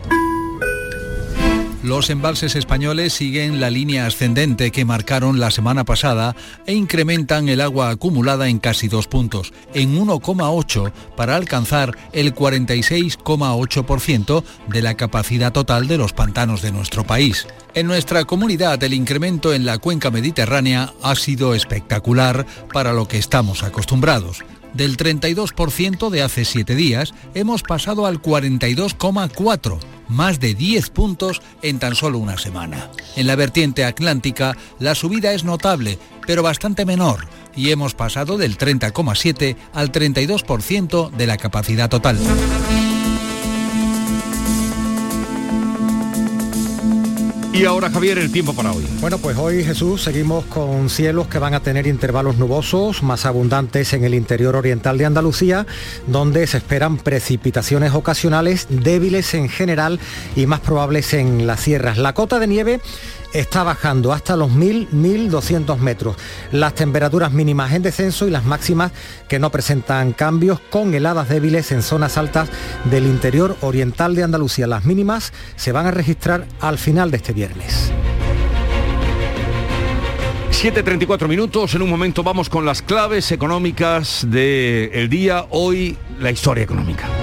Los embalses españoles siguen la línea ascendente que marcaron la semana pasada e incrementan el agua acumulada en casi dos puntos, en 1,8 para alcanzar el 46,8% de la capacidad total de los pantanos de nuestro país. En nuestra comunidad el incremento en la cuenca mediterránea ha sido espectacular para lo que estamos acostumbrados. Del 32% de hace siete días hemos pasado al 42,4% más de 10 puntos en tan solo una semana. En la vertiente atlántica, la subida es notable, pero bastante menor, y hemos pasado del 30,7 al 32% de la capacidad total. Y ahora, Javier, el tiempo para hoy. Bueno, pues hoy, Jesús, seguimos con cielos que van a tener intervalos nubosos más abundantes en el interior oriental de Andalucía, donde se esperan precipitaciones ocasionales débiles en general y más probables en las sierras. La cota de nieve está bajando hasta los 1.000, 1.200 metros. Las temperaturas mínimas en descenso y las máximas que no presentan cambios con heladas débiles en zonas altas del interior oriental de Andalucía. Las mínimas se van a registrar al final de este viernes. 7.34 minutos, en un momento vamos con las claves económicas del día, hoy la historia económica.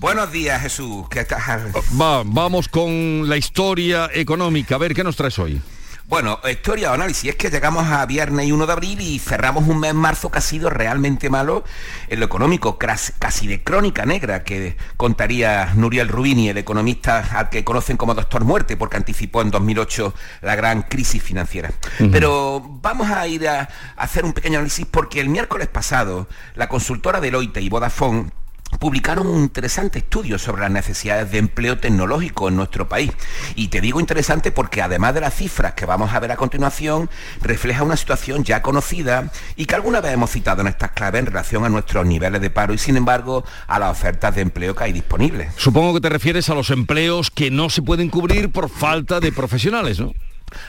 Buenos días, Jesús. ¿Qué tal? Va, vamos con la historia económica. A ver, ¿qué nos traes hoy? Bueno, historia o análisis, es que llegamos a viernes y 1 de abril y cerramos un mes marzo que ha sido realmente malo en lo económico, casi de crónica negra que contaría Nuriel Rubini, el economista al que conocen como Doctor Muerte, porque anticipó en 2008 la gran crisis financiera. Pero vamos a ir a, a hacer un pequeño análisis porque el miércoles pasado la consultora Deloitte y Vodafone publicaron un interesante estudio sobre las necesidades de empleo tecnológico en nuestro país. Y te digo interesante porque además de las cifras que vamos a ver a continuación, refleja una situación ya conocida y que alguna vez hemos citado en estas claves en relación a nuestros niveles de paro y sin embargo a las ofertas de empleo que hay disponibles. Supongo que te refieres a los empleos que no se pueden cubrir por falta de profesionales, ¿no?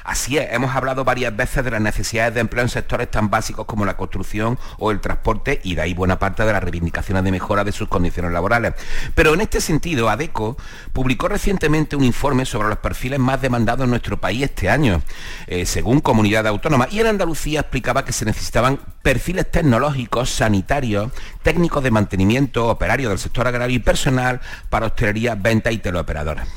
Así es, hemos hablado varias veces de las necesidades de empleo en sectores tan básicos como la construcción o el transporte y de ahí buena parte de las reivindicaciones de mejora de sus condiciones laborales. Pero en este sentido, ADECO publicó recientemente un informe sobre los perfiles más demandados en nuestro país este año, eh, según comunidad autónoma, y en Andalucía explicaba que se necesitaban perfiles tecnológicos, sanitarios, técnicos de mantenimiento, operarios del sector agrario y personal para hostelería, venta y teleoperadoras.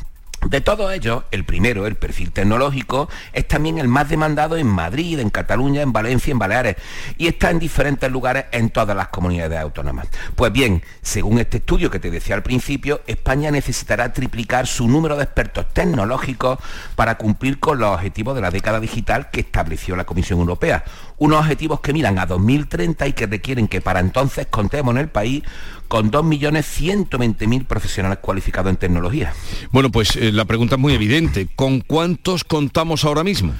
De todos ellos, el primero, el perfil tecnológico, es también el más demandado en Madrid, en Cataluña, en Valencia, en Baleares y está en diferentes lugares en todas las comunidades autónomas. Pues bien, según este estudio que te decía al principio, España necesitará triplicar su número de expertos tecnológicos para cumplir con los objetivos de la década digital que estableció la Comisión Europea. Unos objetivos que miran a 2030 y que requieren que para entonces contemos en el país con 2.120.000 profesionales cualificados en tecnología. Bueno, pues eh, la pregunta es muy evidente. ¿Con cuántos contamos ahora mismo?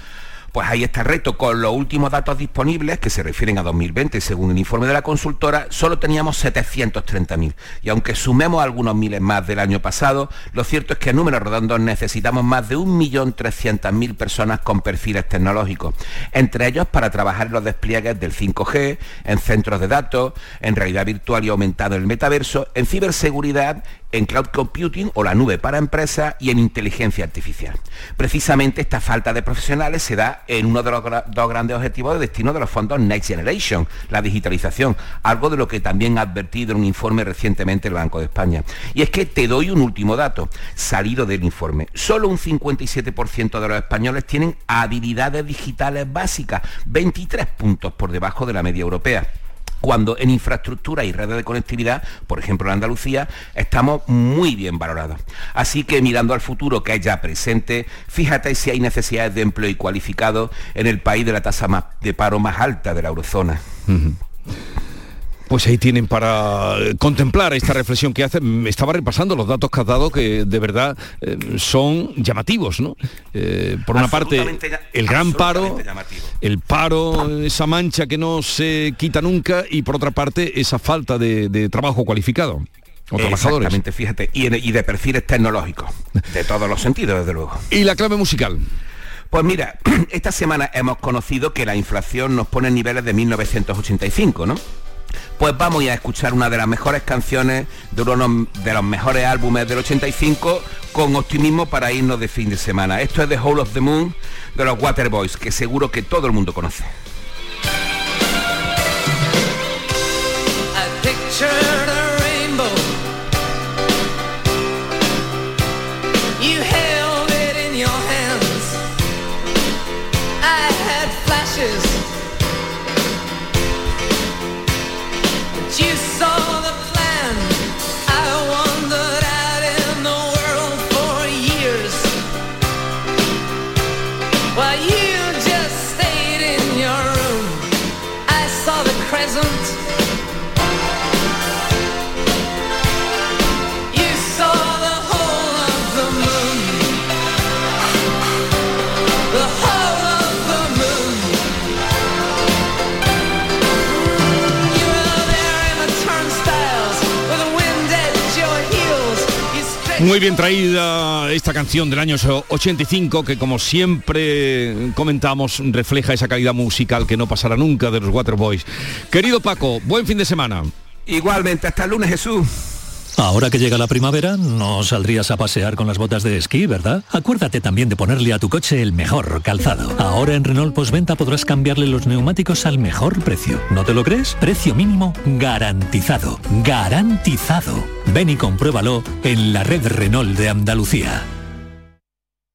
Pues ahí está el reto. Con los últimos datos disponibles, que se refieren a 2020, según el informe de la consultora, solo teníamos 730.000. Y aunque sumemos algunos miles más del año pasado, lo cierto es que en números redondos necesitamos más de 1.300.000 personas con perfiles tecnológicos. Entre ellos para trabajar en los despliegues del 5G, en centros de datos, en realidad virtual y aumentado en el metaverso, en ciberseguridad, en cloud computing o la nube para empresas y en inteligencia artificial. Precisamente esta falta de profesionales se da en uno de los dos grandes objetivos de destino de los fondos Next Generation, la digitalización, algo de lo que también ha advertido en un informe recientemente el Banco de España. Y es que te doy un último dato, salido del informe. Solo un 57% de los españoles tienen habilidades digitales básicas, 23 puntos por debajo de la media europea cuando en infraestructura y redes de conectividad, por ejemplo en Andalucía, estamos muy bien valorados. Así que mirando al futuro que es ya presente, fíjate si hay necesidades de empleo y cualificado en el país de la tasa de paro más alta de la eurozona. Pues ahí tienen para contemplar esta reflexión que hace. Me estaba repasando los datos que has dado que de verdad eh, son llamativos, ¿no? Eh, por una parte, el gran paro, el paro, esa mancha que no se quita nunca y por otra parte, esa falta de, trabajo cualificado. O trabajadores. Exactamente, fíjate, y, y de perfiles tecnológicos, de todos los sentidos, desde luego. ¿Y la clave musical? Pues mira, esta semana hemos conocido que la inflación nos pone en niveles de 1985, ¿no? Pues vamos a escuchar una de las mejores canciones de uno de los mejores álbumes del 85 con optimismo para irnos de fin de semana. Esto es The Whole of the Moon de los Waterboys, que seguro que todo el mundo conoce. Muy bien traída esta canción del año 85 que como siempre comentamos refleja esa calidad musical que no pasará nunca de los Waterboys. Querido Paco, buen fin de semana. Igualmente, hasta el lunes Jesús. Ahora que llega la primavera, no saldrías a pasear con las botas de esquí, ¿verdad? Acuérdate también de ponerle a tu coche el mejor calzado. Ahora en Renault Postventa podrás cambiarle los neumáticos al mejor precio. ¿No te lo crees? Precio mínimo garantizado. Garantizado. Ven y compruébalo en la red Renault de Andalucía.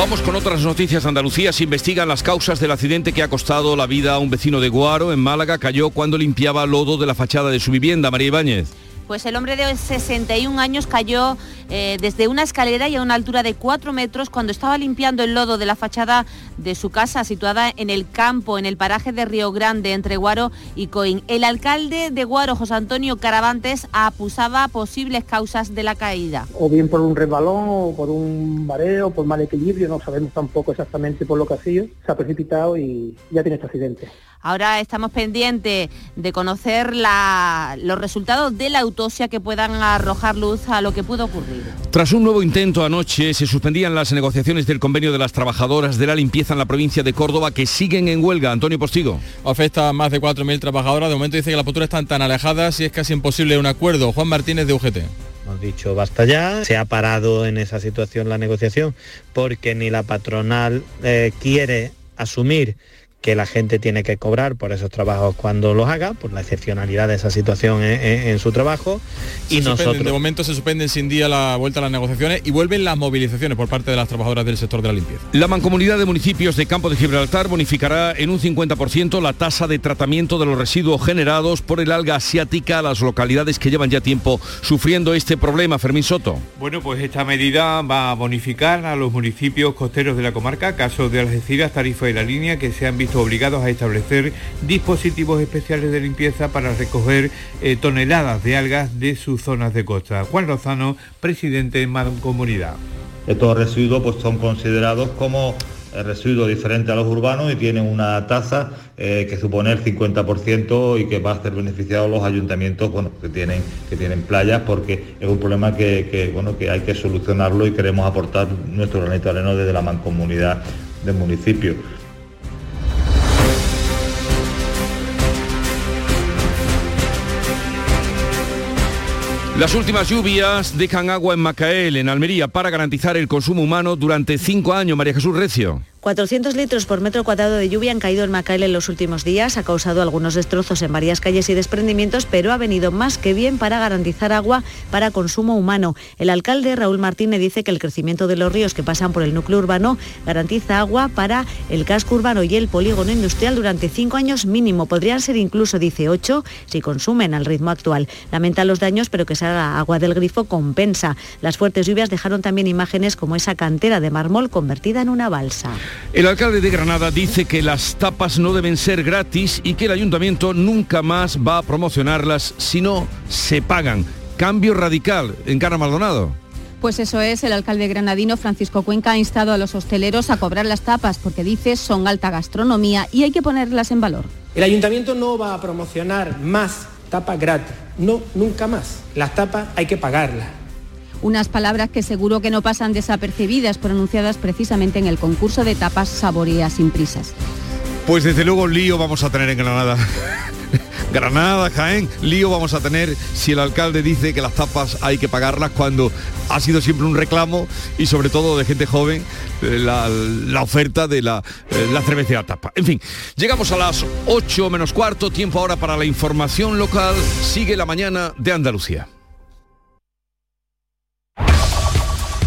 Vamos con otras noticias. Andalucía se investigan las causas del accidente que ha costado la vida a un vecino de Guaro, en Málaga. Cayó cuando limpiaba lodo de la fachada de su vivienda. María Ibáñez. Pues el hombre de 61 años cayó eh, desde una escalera y a una altura de 4 metros cuando estaba limpiando el lodo de la fachada de su casa situada en el campo, en el paraje de Río Grande, entre Guaro y Coín. El alcalde de Guaro, José Antonio Caravantes, acusaba posibles causas de la caída. O bien por un resbalón, por un mareo, por mal equilibrio, no sabemos tampoco exactamente por lo que ha sido. Se ha precipitado y ya tiene este accidente. Ahora estamos pendientes de conocer los resultados de la autopsia que puedan arrojar luz a lo que pudo ocurrir. Tras un nuevo intento anoche, se suspendían las negociaciones del convenio de las trabajadoras de la limpieza en la provincia de Córdoba que siguen en huelga. Antonio Postigo. Afecta a más de 4.000 trabajadoras. De momento dice que las posturas están tan alejadas y es casi imposible un acuerdo. Juan Martínez de UGT. Hemos dicho basta ya, se ha parado en esa situación la negociación porque ni la patronal eh, quiere asumir que la gente tiene que cobrar por esos trabajos cuando los haga, por la excepcionalidad de esa situación en, su trabajo. y nosotros... De momento se suspenden sin día la vuelta a las negociaciones y vuelven las movilizaciones por parte de las trabajadoras del sector de la limpieza. La mancomunidad de municipios de Campo de Gibraltar bonificará en un 50% la tasa de tratamiento de los residuos generados por el alga asiática a las localidades que llevan ya tiempo sufriendo este problema. Fermín Soto. Bueno, pues esta medida va a bonificar a los municipios costeros de la comarca, caso de Algeciras, Tarifa y La Línea, que se han visto obligados a establecer dispositivos especiales de limpieza para recoger eh, toneladas de algas de sus zonas de costa. Juan Lozano, presidente de Mancomunidad. Estos residuos pues, son considerados como eh, residuos diferentes a los urbanos y tienen una tasa eh, que supone el 50% y que va a ser beneficiado los ayuntamientos bueno, que, tienen, que tienen playas porque es un problema que, bueno, que hay que solucionarlo y queremos aportar nuestro granito de arena desde la mancomunidad del municipio. Las últimas lluvias dejan agua en Macael, en Almería, para garantizar el consumo humano durante cinco años. María Jesús Recio. 400 litros por metro cuadrado de lluvia han caído en Macael en los últimos días, ha causado algunos destrozos en varias calles y desprendimientos, pero ha venido más que bien para garantizar agua para consumo humano. El alcalde Raúl Martínez dice que el crecimiento de los ríos que pasan por el núcleo urbano garantiza agua para el casco urbano y el polígono industrial durante cinco años mínimo. Podrían ser incluso, dice, ocho si consumen al ritmo actual. Lamenta los daños, pero que salga agua del grifo compensa. Las fuertes lluvias dejaron también imágenes como esa cantera de mármol convertida en una balsa. El alcalde de Granada dice que las tapas no deben ser gratis y que el ayuntamiento nunca más va a promocionarlas si no se pagan. Cambio radical en Cara Maldonado. Pues eso es, el alcalde granadino Francisco Cuenca ha instado a los hosteleros a cobrar las tapas porque dice son alta gastronomía y hay que ponerlas en valor. El ayuntamiento no va a promocionar más tapas gratis, no, nunca más. Las tapas hay que pagarlas unas palabras que seguro que no pasan desapercibidas, pronunciadas precisamente en el concurso de tapas Saborea sin prisas. Pues desde luego lío vamos a tener en Granada. Granada, Jaén, lío vamos a tener si el alcalde dice que las tapas hay que pagarlas cuando ha sido siempre un reclamo y sobre todo de gente joven eh, la, oferta de la, eh, la cerveza de tapa. En fin, llegamos a las 8 menos cuarto, tiempo ahora para la información local. Sigue la mañana de Andalucía.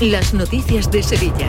las noticias de Sevilla.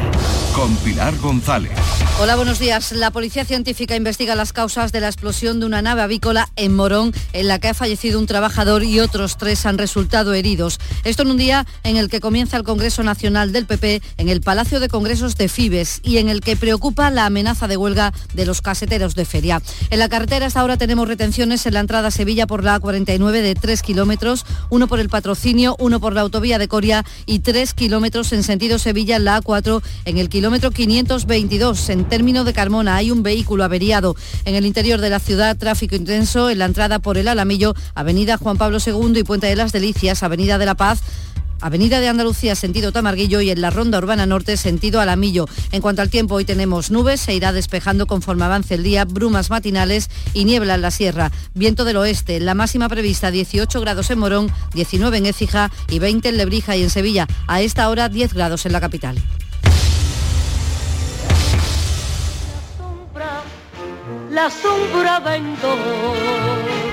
Con Pilar González. Hola, buenos días. La Policía Científica investiga las causas de la explosión de una nave avícola en Morón, en la que ha fallecido un trabajador y otros tres han resultado heridos. Esto en un día en el que comienza el Congreso Nacional del PP en el Palacio de Congresos de Fibes y en el que preocupa la amenaza de huelga de los caseteros de feria. En la carretera hasta ahora tenemos retenciones en la entrada a Sevilla por la A49 de 3 kilómetros, uno por el patrocinio, uno por la autovía de Coria y 3 kilómetros en sentido Sevilla la A4 en el kilómetro 522. En término de Carmona hay un vehículo averiado. En el interior de la ciudad, tráfico intenso en la entrada por el Alamillo, Avenida Juan Pablo II y Puente de las Delicias, Avenida de la Paz, Avenida de Andalucía, sentido Tamarguillo y en la Ronda Urbana Norte, sentido Alamillo. En cuanto al tiempo, hoy tenemos nubes, se irá despejando conforme avance el día, brumas matinales y niebla en la sierra. Viento del oeste, la máxima prevista 18 grados en Morón, 19 en Écija y 20 en Lebrija y en Sevilla. A esta hora 10 grados en la capital. La sombra vento.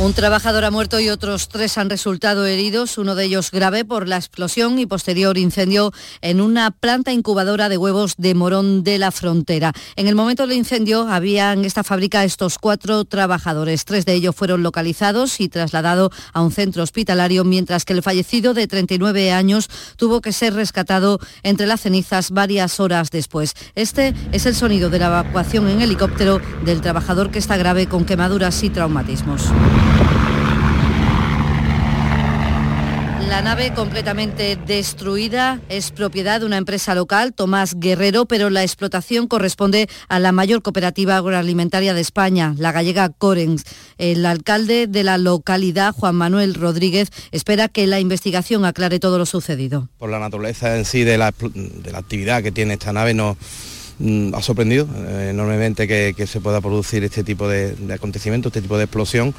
Un trabajador ha muerto y otros tres han resultado heridos, uno de ellos grave por la explosión y posterior incendio en una planta incubadora de huevos de Morón de la Frontera. En el momento del incendio había en esta fábrica estos cuatro trabajadores. Tres de ellos fueron localizados y trasladados a un centro hospitalario, mientras que el fallecido de 39 años tuvo que ser rescatado entre las cenizas varias horas después. Este es el sonido de la evacuación en helicóptero del trabajador que está grave con quemaduras y traumatismos. La nave completamente destruida es propiedad de una empresa local, Tomás Guerrero, pero la explotación corresponde a la mayor cooperativa agroalimentaria de España, la gallega Corens. El alcalde de la localidad, Juan Manuel Rodríguez, espera que la investigación aclare todo lo sucedido. Por la naturaleza en sí de la, actividad que tiene esta nave no mm, ha sorprendido eh, enormemente que, que, se pueda producir este tipo de, de acontecimiento, este tipo de explosión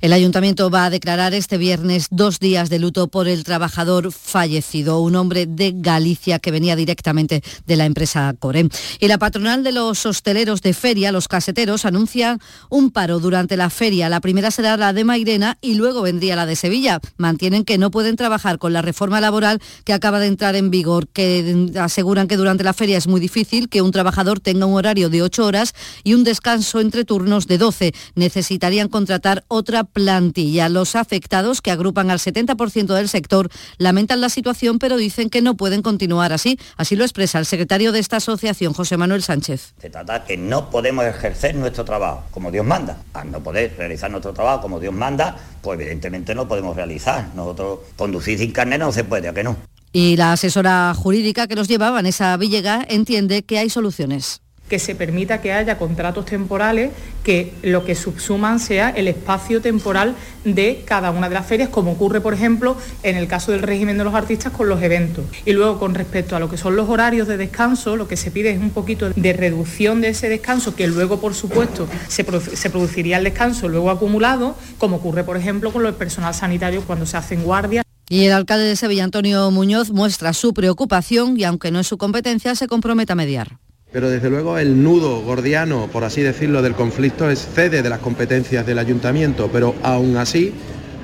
el ayuntamiento va a declarar este viernes dos días de luto por el trabajador fallecido, un hombre de Galicia que venía directamente de la empresa Core. Y la patronal de los hosteleros de feria, los caseteros, anuncia un paro durante la feria. La primera será la de Mairena y luego vendría la de Sevilla. Mantienen que no pueden trabajar con la reforma laboral que acaba de entrar en vigor, que aseguran que durante la feria es muy difícil que un trabajador tenga un horario de ocho horas y un descanso entre turnos de 12. Necesitarían contratar otra plantilla. Los afectados, que agrupan al 70% del sector, lamentan la situación, pero dicen que no pueden continuar así. Así lo expresa el secretario de esta asociación, José Manuel Sánchez. Se trata que no podemos ejercer nuestro trabajo como Dios manda. Al no poder realizar nuestro trabajo como Dios manda, pues evidentemente no podemos realizar. Nosotros conducir sin carne no se puede, ¿a que no? Y la asesora jurídica que nos lleva, Vanessa Villega, entiende que hay soluciones que se permita que haya contratos temporales que lo que subsuman sea el espacio temporal de cada una de las ferias, como ocurre, por ejemplo, en el caso del régimen de los artistas con los eventos. Y luego, con respecto a lo que son los horarios de descanso, lo que se pide es un poquito de reducción de ese descanso, que luego, por supuesto, se, produciría el descanso luego acumulado, como ocurre, por ejemplo, con el personal sanitario cuando se hacen guardias. Y el alcalde de Sevilla, Antonio Muñoz, muestra su preocupación y, aunque no es su competencia, se compromete a mediar pero desde luego el nudo gordiano, por así decirlo, del conflicto es cede de las competencias del ayuntamiento, pero aún así,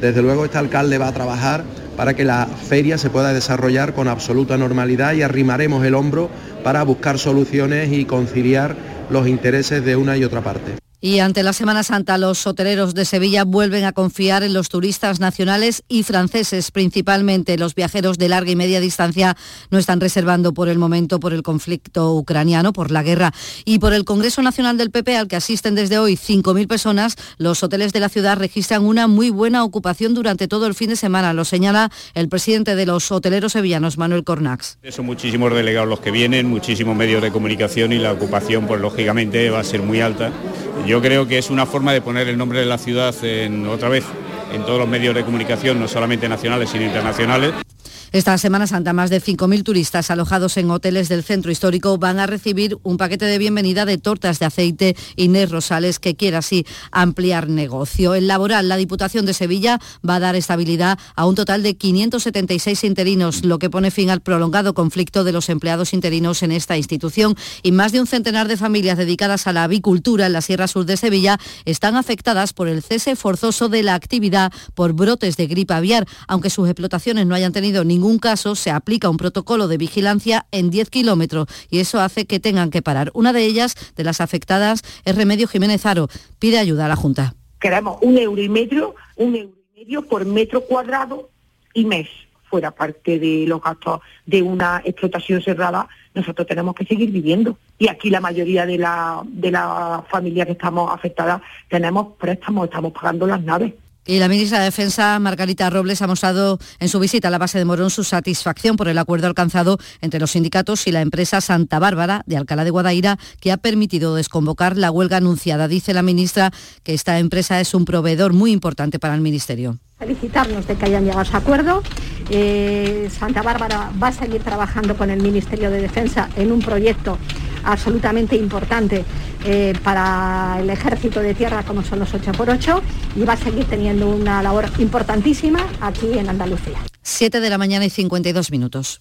desde luego este alcalde va a trabajar para que la feria se pueda desarrollar con absoluta normalidad y arrimaremos el hombro para buscar soluciones y conciliar los intereses de una y otra parte. Y ante la Semana Santa, los hoteleros de Sevilla vuelven a confiar en los turistas nacionales y franceses, principalmente los viajeros de larga y media distancia no están reservando por el momento por el conflicto ucraniano, por la guerra y por el Congreso Nacional del PP al que asisten desde hoy 5.000 personas. Los hoteles de la ciudad registran una muy buena ocupación durante todo el fin de semana, lo señala el presidente de los hoteleros sevillanos, Manuel Cornax. Son muchísimos delegados los que vienen, muchísimos medios de comunicación y la ocupación, pues lógicamente va a ser muy alta. Yo creo que es una forma de poner el nombre de la ciudad en, otra vez en todos los medios de comunicación, no solamente nacionales, sino internacionales. Esta Semana Santa, más de 5.000 turistas alojados en hoteles del centro histórico van a recibir un paquete de bienvenida de tortas de aceite Inés Rosales, que quiere así ampliar negocio. El laboral, la Diputación de Sevilla va a dar estabilidad a un total de 576 interinos, lo que pone fin al prolongado conflicto de los empleados interinos en esta institución. Y más de un centenar de familias dedicadas a la avicultura en la Sierra Sur de Sevilla están afectadas por el cese forzoso de la actividad por brotes de gripe aviar, aunque sus explotaciones no hayan tenido ningún ningún caso se aplica un protocolo de vigilancia en 10 kilómetros y eso hace que tengan que parar. Una de ellas, de las afectadas, es Remedio Jiménez Aro. Pide ayuda a la Junta. Queremos un euro y medio, un euro y medio por metro cuadrado y mes fuera parte de los gastos de una explotación cerrada, nosotros tenemos que seguir viviendo. Y aquí la mayoría de la, de las familias que estamos afectadas tenemos préstamos, estamos pagando las naves. Y la ministra de Defensa, Margarita Robles, ha mostrado en su visita a la base de Morón su satisfacción por el acuerdo alcanzado entre los sindicatos y la empresa Santa Bárbara de Alcalá de Guadaira, que ha permitido desconvocar la huelga anunciada. Dice la ministra que esta empresa es un proveedor muy importante para el Ministerio felicitarnos de que hayan llegado a ese acuerdo. Eh, Santa Bárbara va a seguir trabajando con el Ministerio de Defensa en un proyecto absolutamente importante eh, para el ejército de tierra como son los 8x8 y va a seguir teniendo una labor importantísima aquí en Andalucía. 7 de la mañana y 52 minutos.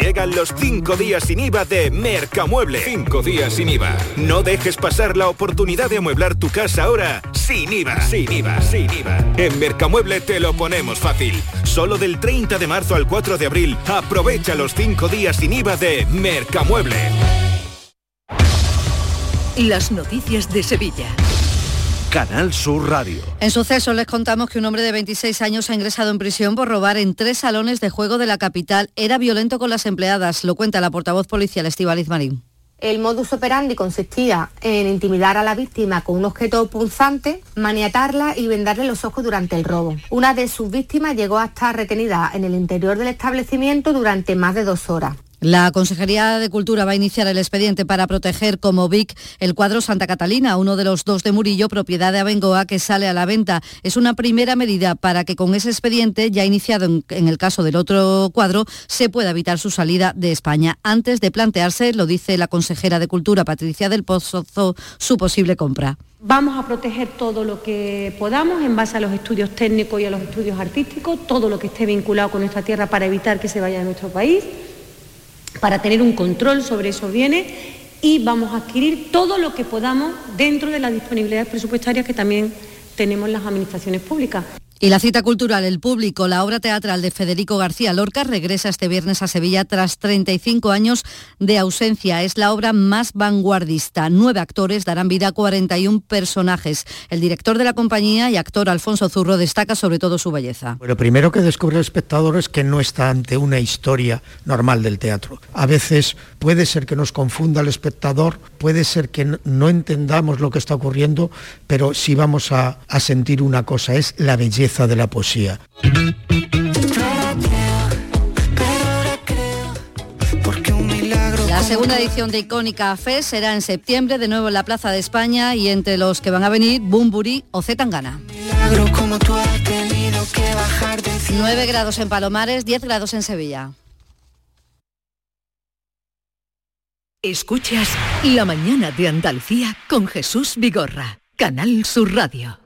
Llegan los 5 días sin IVA de Mercamueble. 5 días sin IVA. No dejes pasar la oportunidad de amueblar tu casa ahora sin IVA. Sin IVA, sin IVA. En Mercamueble te lo ponemos fácil. Solo del 30 de marzo al 4 de abril, aprovecha los 5 días sin IVA de Mercamueble. Las noticias de Sevilla. Canal Sur Radio. En suceso les contamos que un hombre de 26 años ha ingresado en prisión por robar en tres salones de juego de la capital. Era violento con las empleadas, lo cuenta la portavoz policial Estivaliz Marín. El modus operandi consistía en intimidar a la víctima con un objeto punzante, maniatarla y vendarle los ojos durante el robo. Una de sus víctimas llegó a estar retenida en el interior del establecimiento durante más de dos horas. La Consejería de Cultura va a iniciar el expediente para proteger como BIC el cuadro Santa Catalina, uno de los dos de Murillo, propiedad de Abengoa, que sale a la venta. Es una primera medida para que con ese expediente, ya iniciado en, el caso del otro cuadro, se pueda evitar su salida de España. Antes de plantearse, lo dice la consejera de Cultura, Patricia del Pozo, su posible compra. Vamos a proteger todo lo que podamos en base a los estudios técnicos y a los estudios artísticos, todo lo que esté vinculado con nuestra tierra para evitar que se vaya de nuestro país para tener un control sobre esos bienes y vamos a adquirir todo lo que podamos dentro de las disponibilidades presupuestarias que también tenemos las administraciones públicas. Y la cita cultural, el público, la obra teatral de Federico García Lorca regresa este viernes a Sevilla tras 35 años de ausencia. Es la obra más vanguardista. Nueve actores darán vida a 41 personajes. El director de la compañía y actor Alfonso Zurro destaca sobre todo su belleza. Lo primero que descubre el espectador es que no está ante una historia normal del teatro. A veces puede ser que nos confunda el espectador, puede ser que no entendamos lo que está ocurriendo, pero sí vamos a, a sentir una cosa, es la belleza de la poesía. Las segunda edición de Icónica Fest será en septiembre, de nuevo en la Plaza de España y entre los que van a venir Bumburi o Zetangana. 9 grados en Palomares, 10 grados en Sevilla. Escuchas La mañana de Andalucía con Jesús Vigorra, Canal Sur Radio.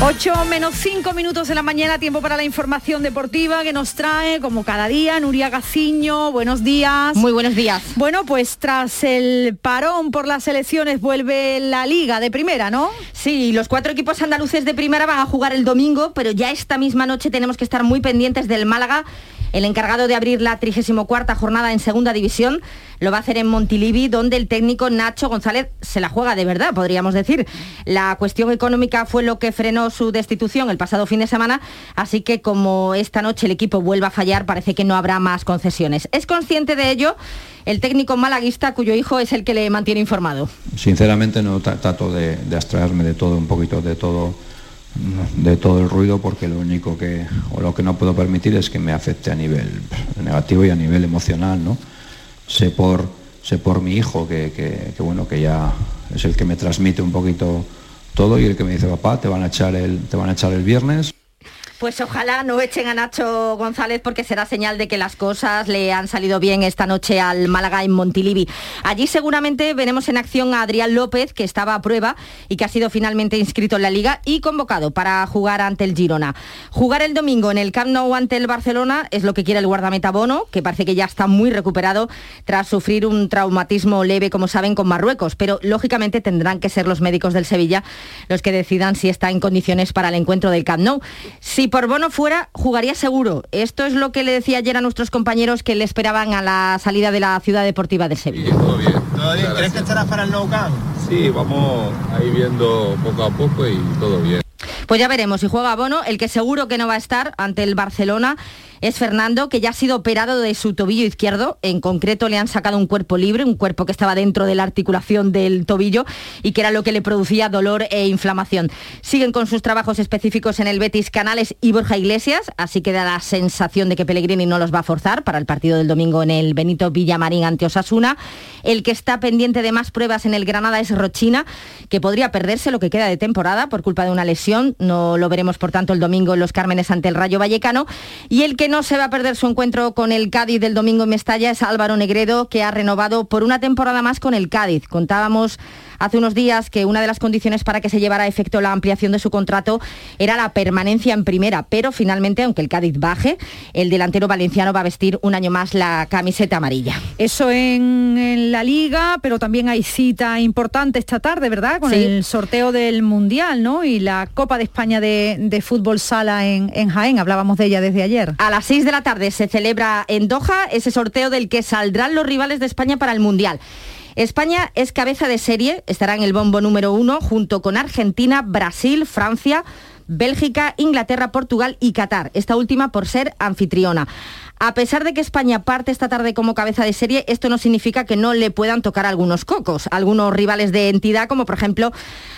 8 menos 5 minutos de la mañana, tiempo para la información deportiva que nos trae, como cada día, Nuria Gaciño. Buenos días. Muy buenos días. Bueno, pues tras el parón por las elecciones vuelve la liga de primera, ¿no? Sí, los cuatro equipos andaluces de primera van a jugar el domingo, pero ya esta misma noche tenemos que estar muy pendientes del Málaga el encargado de abrir la 34 jornada en segunda división lo va a hacer en Montilivi, donde el técnico Nacho González se la juega de verdad, podríamos decir. La cuestión económica fue lo que frenó su destitución el pasado fin de semana, así que como esta noche el equipo vuelva a fallar, parece que no habrá más concesiones. ¿Es consciente de ello? el técnico malaguista cuyo hijo es el que le mantiene informado. Sinceramente no trato de, de abstraerme de todo, un poquito de todo de todo el ruido porque lo único que o lo que no puedo permitir es que me afecte a nivel negativo y a nivel emocional no sé por sé por mi hijo que, que, bueno que ya es el que me transmite un poquito todo y el que me dice papá te van a echar el te van a echar el viernes pues ojalá no echen a Nacho González porque será señal de que las cosas le han salido bien esta noche al Málaga en Montilivi. Allí seguramente veremos en acción a Adrián López, que estaba a prueba y que ha sido finalmente inscrito en la liga y convocado para jugar ante el Girona. Jugar el domingo en el Camp Nou ante el Barcelona es lo que quiere el guardameta Bono, que parece que ya está muy recuperado tras sufrir un traumatismo leve, como saben, con Marruecos. Pero lógicamente tendrán que ser los médicos del Sevilla los que decidan si está en condiciones para el encuentro del Camp Nou. Si por Bono fuera, jugaría seguro. Esto es lo que le decía ayer a nuestros compañeros que le esperaban a la salida de la ciudad deportiva de Sevilla. todo bien. ¿Crees que estará para el Nou Camp? Sí, vamos ahí viendo poco a poco y todo bien. Pues ya veremos si juega Bono, el que seguro que no va a estar ante el Barcelona es Fernando, que ya ha sido operado de su tobillo izquierdo. En concreto le han sacado un cuerpo libre, un cuerpo que estaba dentro de la articulación del tobillo y que era lo que le producía dolor e inflamación. Siguen con sus trabajos específicos en el Betis Canales y Borja Iglesias, así que da la sensación de que Pellegrini no los va a forzar para el partido del domingo en el Benito Villamarín ante Osasuna. El que está pendiente de más pruebas en el Granada es Rochina, que podría perderse lo que queda de temporada por culpa de una lesión. No lo veremos, por tanto, el domingo en los Cármenes ante el Rayo Vallecano. Y el que no se va a perder su encuentro con el Cádiz del domingo en Mestalla es Álvaro Negredo, que ha renovado por una temporada más con el Cádiz. Contábamos hace unos días que una de las condiciones para que se llevara a efecto la ampliación de su contrato era la permanencia en primera, pero finalmente, aunque el Cádiz baje, el delantero valenciano va a vestir un año más la camiseta amarilla. Eso en, la liga, pero también hay cita importante esta tarde, ¿verdad? Con el sorteo del Mundial, ¿no? Y la Copa de España de, fútbol sala en, en Jaén, hablábamos de ella desde ayer. A las 6 de la tarde se celebra en Doha ese sorteo del que saldrán los rivales de España para el Mundial. España es cabeza de serie, estará en el bombo número uno junto con Argentina, Brasil, Francia, Bélgica, Inglaterra, Portugal y Qatar, esta última por ser anfitriona. A pesar de que España parte esta tarde como cabeza de serie, esto no significa que no le puedan tocar algunos cocos, algunos rivales de entidad como por ejemplo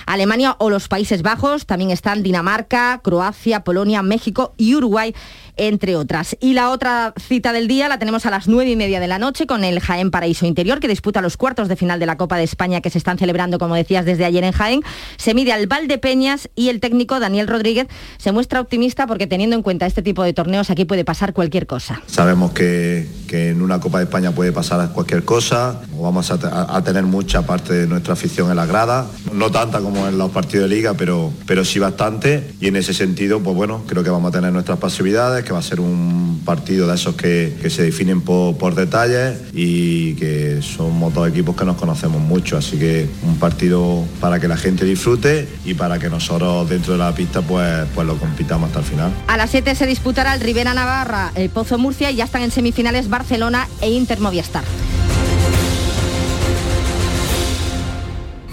Alemania o los Países Bajos, también están Dinamarca, Croacia, Polonia, México y Uruguay entre otras. Y la otra cita del día la tenemos a las nueve y media de la noche con el Jaén Paraíso Interior, que disputa los cuartos de final de la Copa de España que se están celebrando, como decías, desde ayer en Jaén. Se mide al Valdepeñas y el técnico Daniel Rodríguez se muestra optimista porque teniendo en cuenta este tipo de torneos aquí puede pasar cualquier cosa. Sabemos que, en una Copa de España puede pasar cualquier cosa, vamos a, tener mucha parte de nuestra afición en la grada, no tanta como en los partidos de liga, pero, pero sí bastante. Y en ese sentido, pues bueno, creo que vamos a tener nuestras pasividades, que va a ser un partido de esos que, se definen por, detalles y que somos dos equipos que nos conocemos mucho, así que un partido para que la gente disfrute y para que nosotros dentro de la pista pues, pues lo compitamos hasta el final. A las 7 se disputará el Rivera Navarra, el Pozo Murcia y ya están en semifinales Barcelona e Inter Movistar.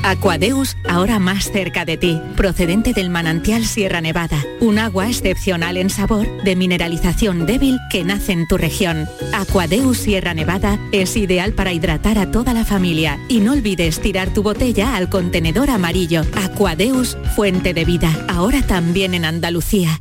Aquadeus, ahora más cerca de ti, procedente del manantial Sierra Nevada, un agua excepcional en sabor, de mineralización débil que nace en tu región. Aquadeus Sierra Nevada es ideal para hidratar a toda la familia y no olvides tirar tu botella al contenedor amarillo. Aquadeus, fuente de vida, ahora también en Andalucía.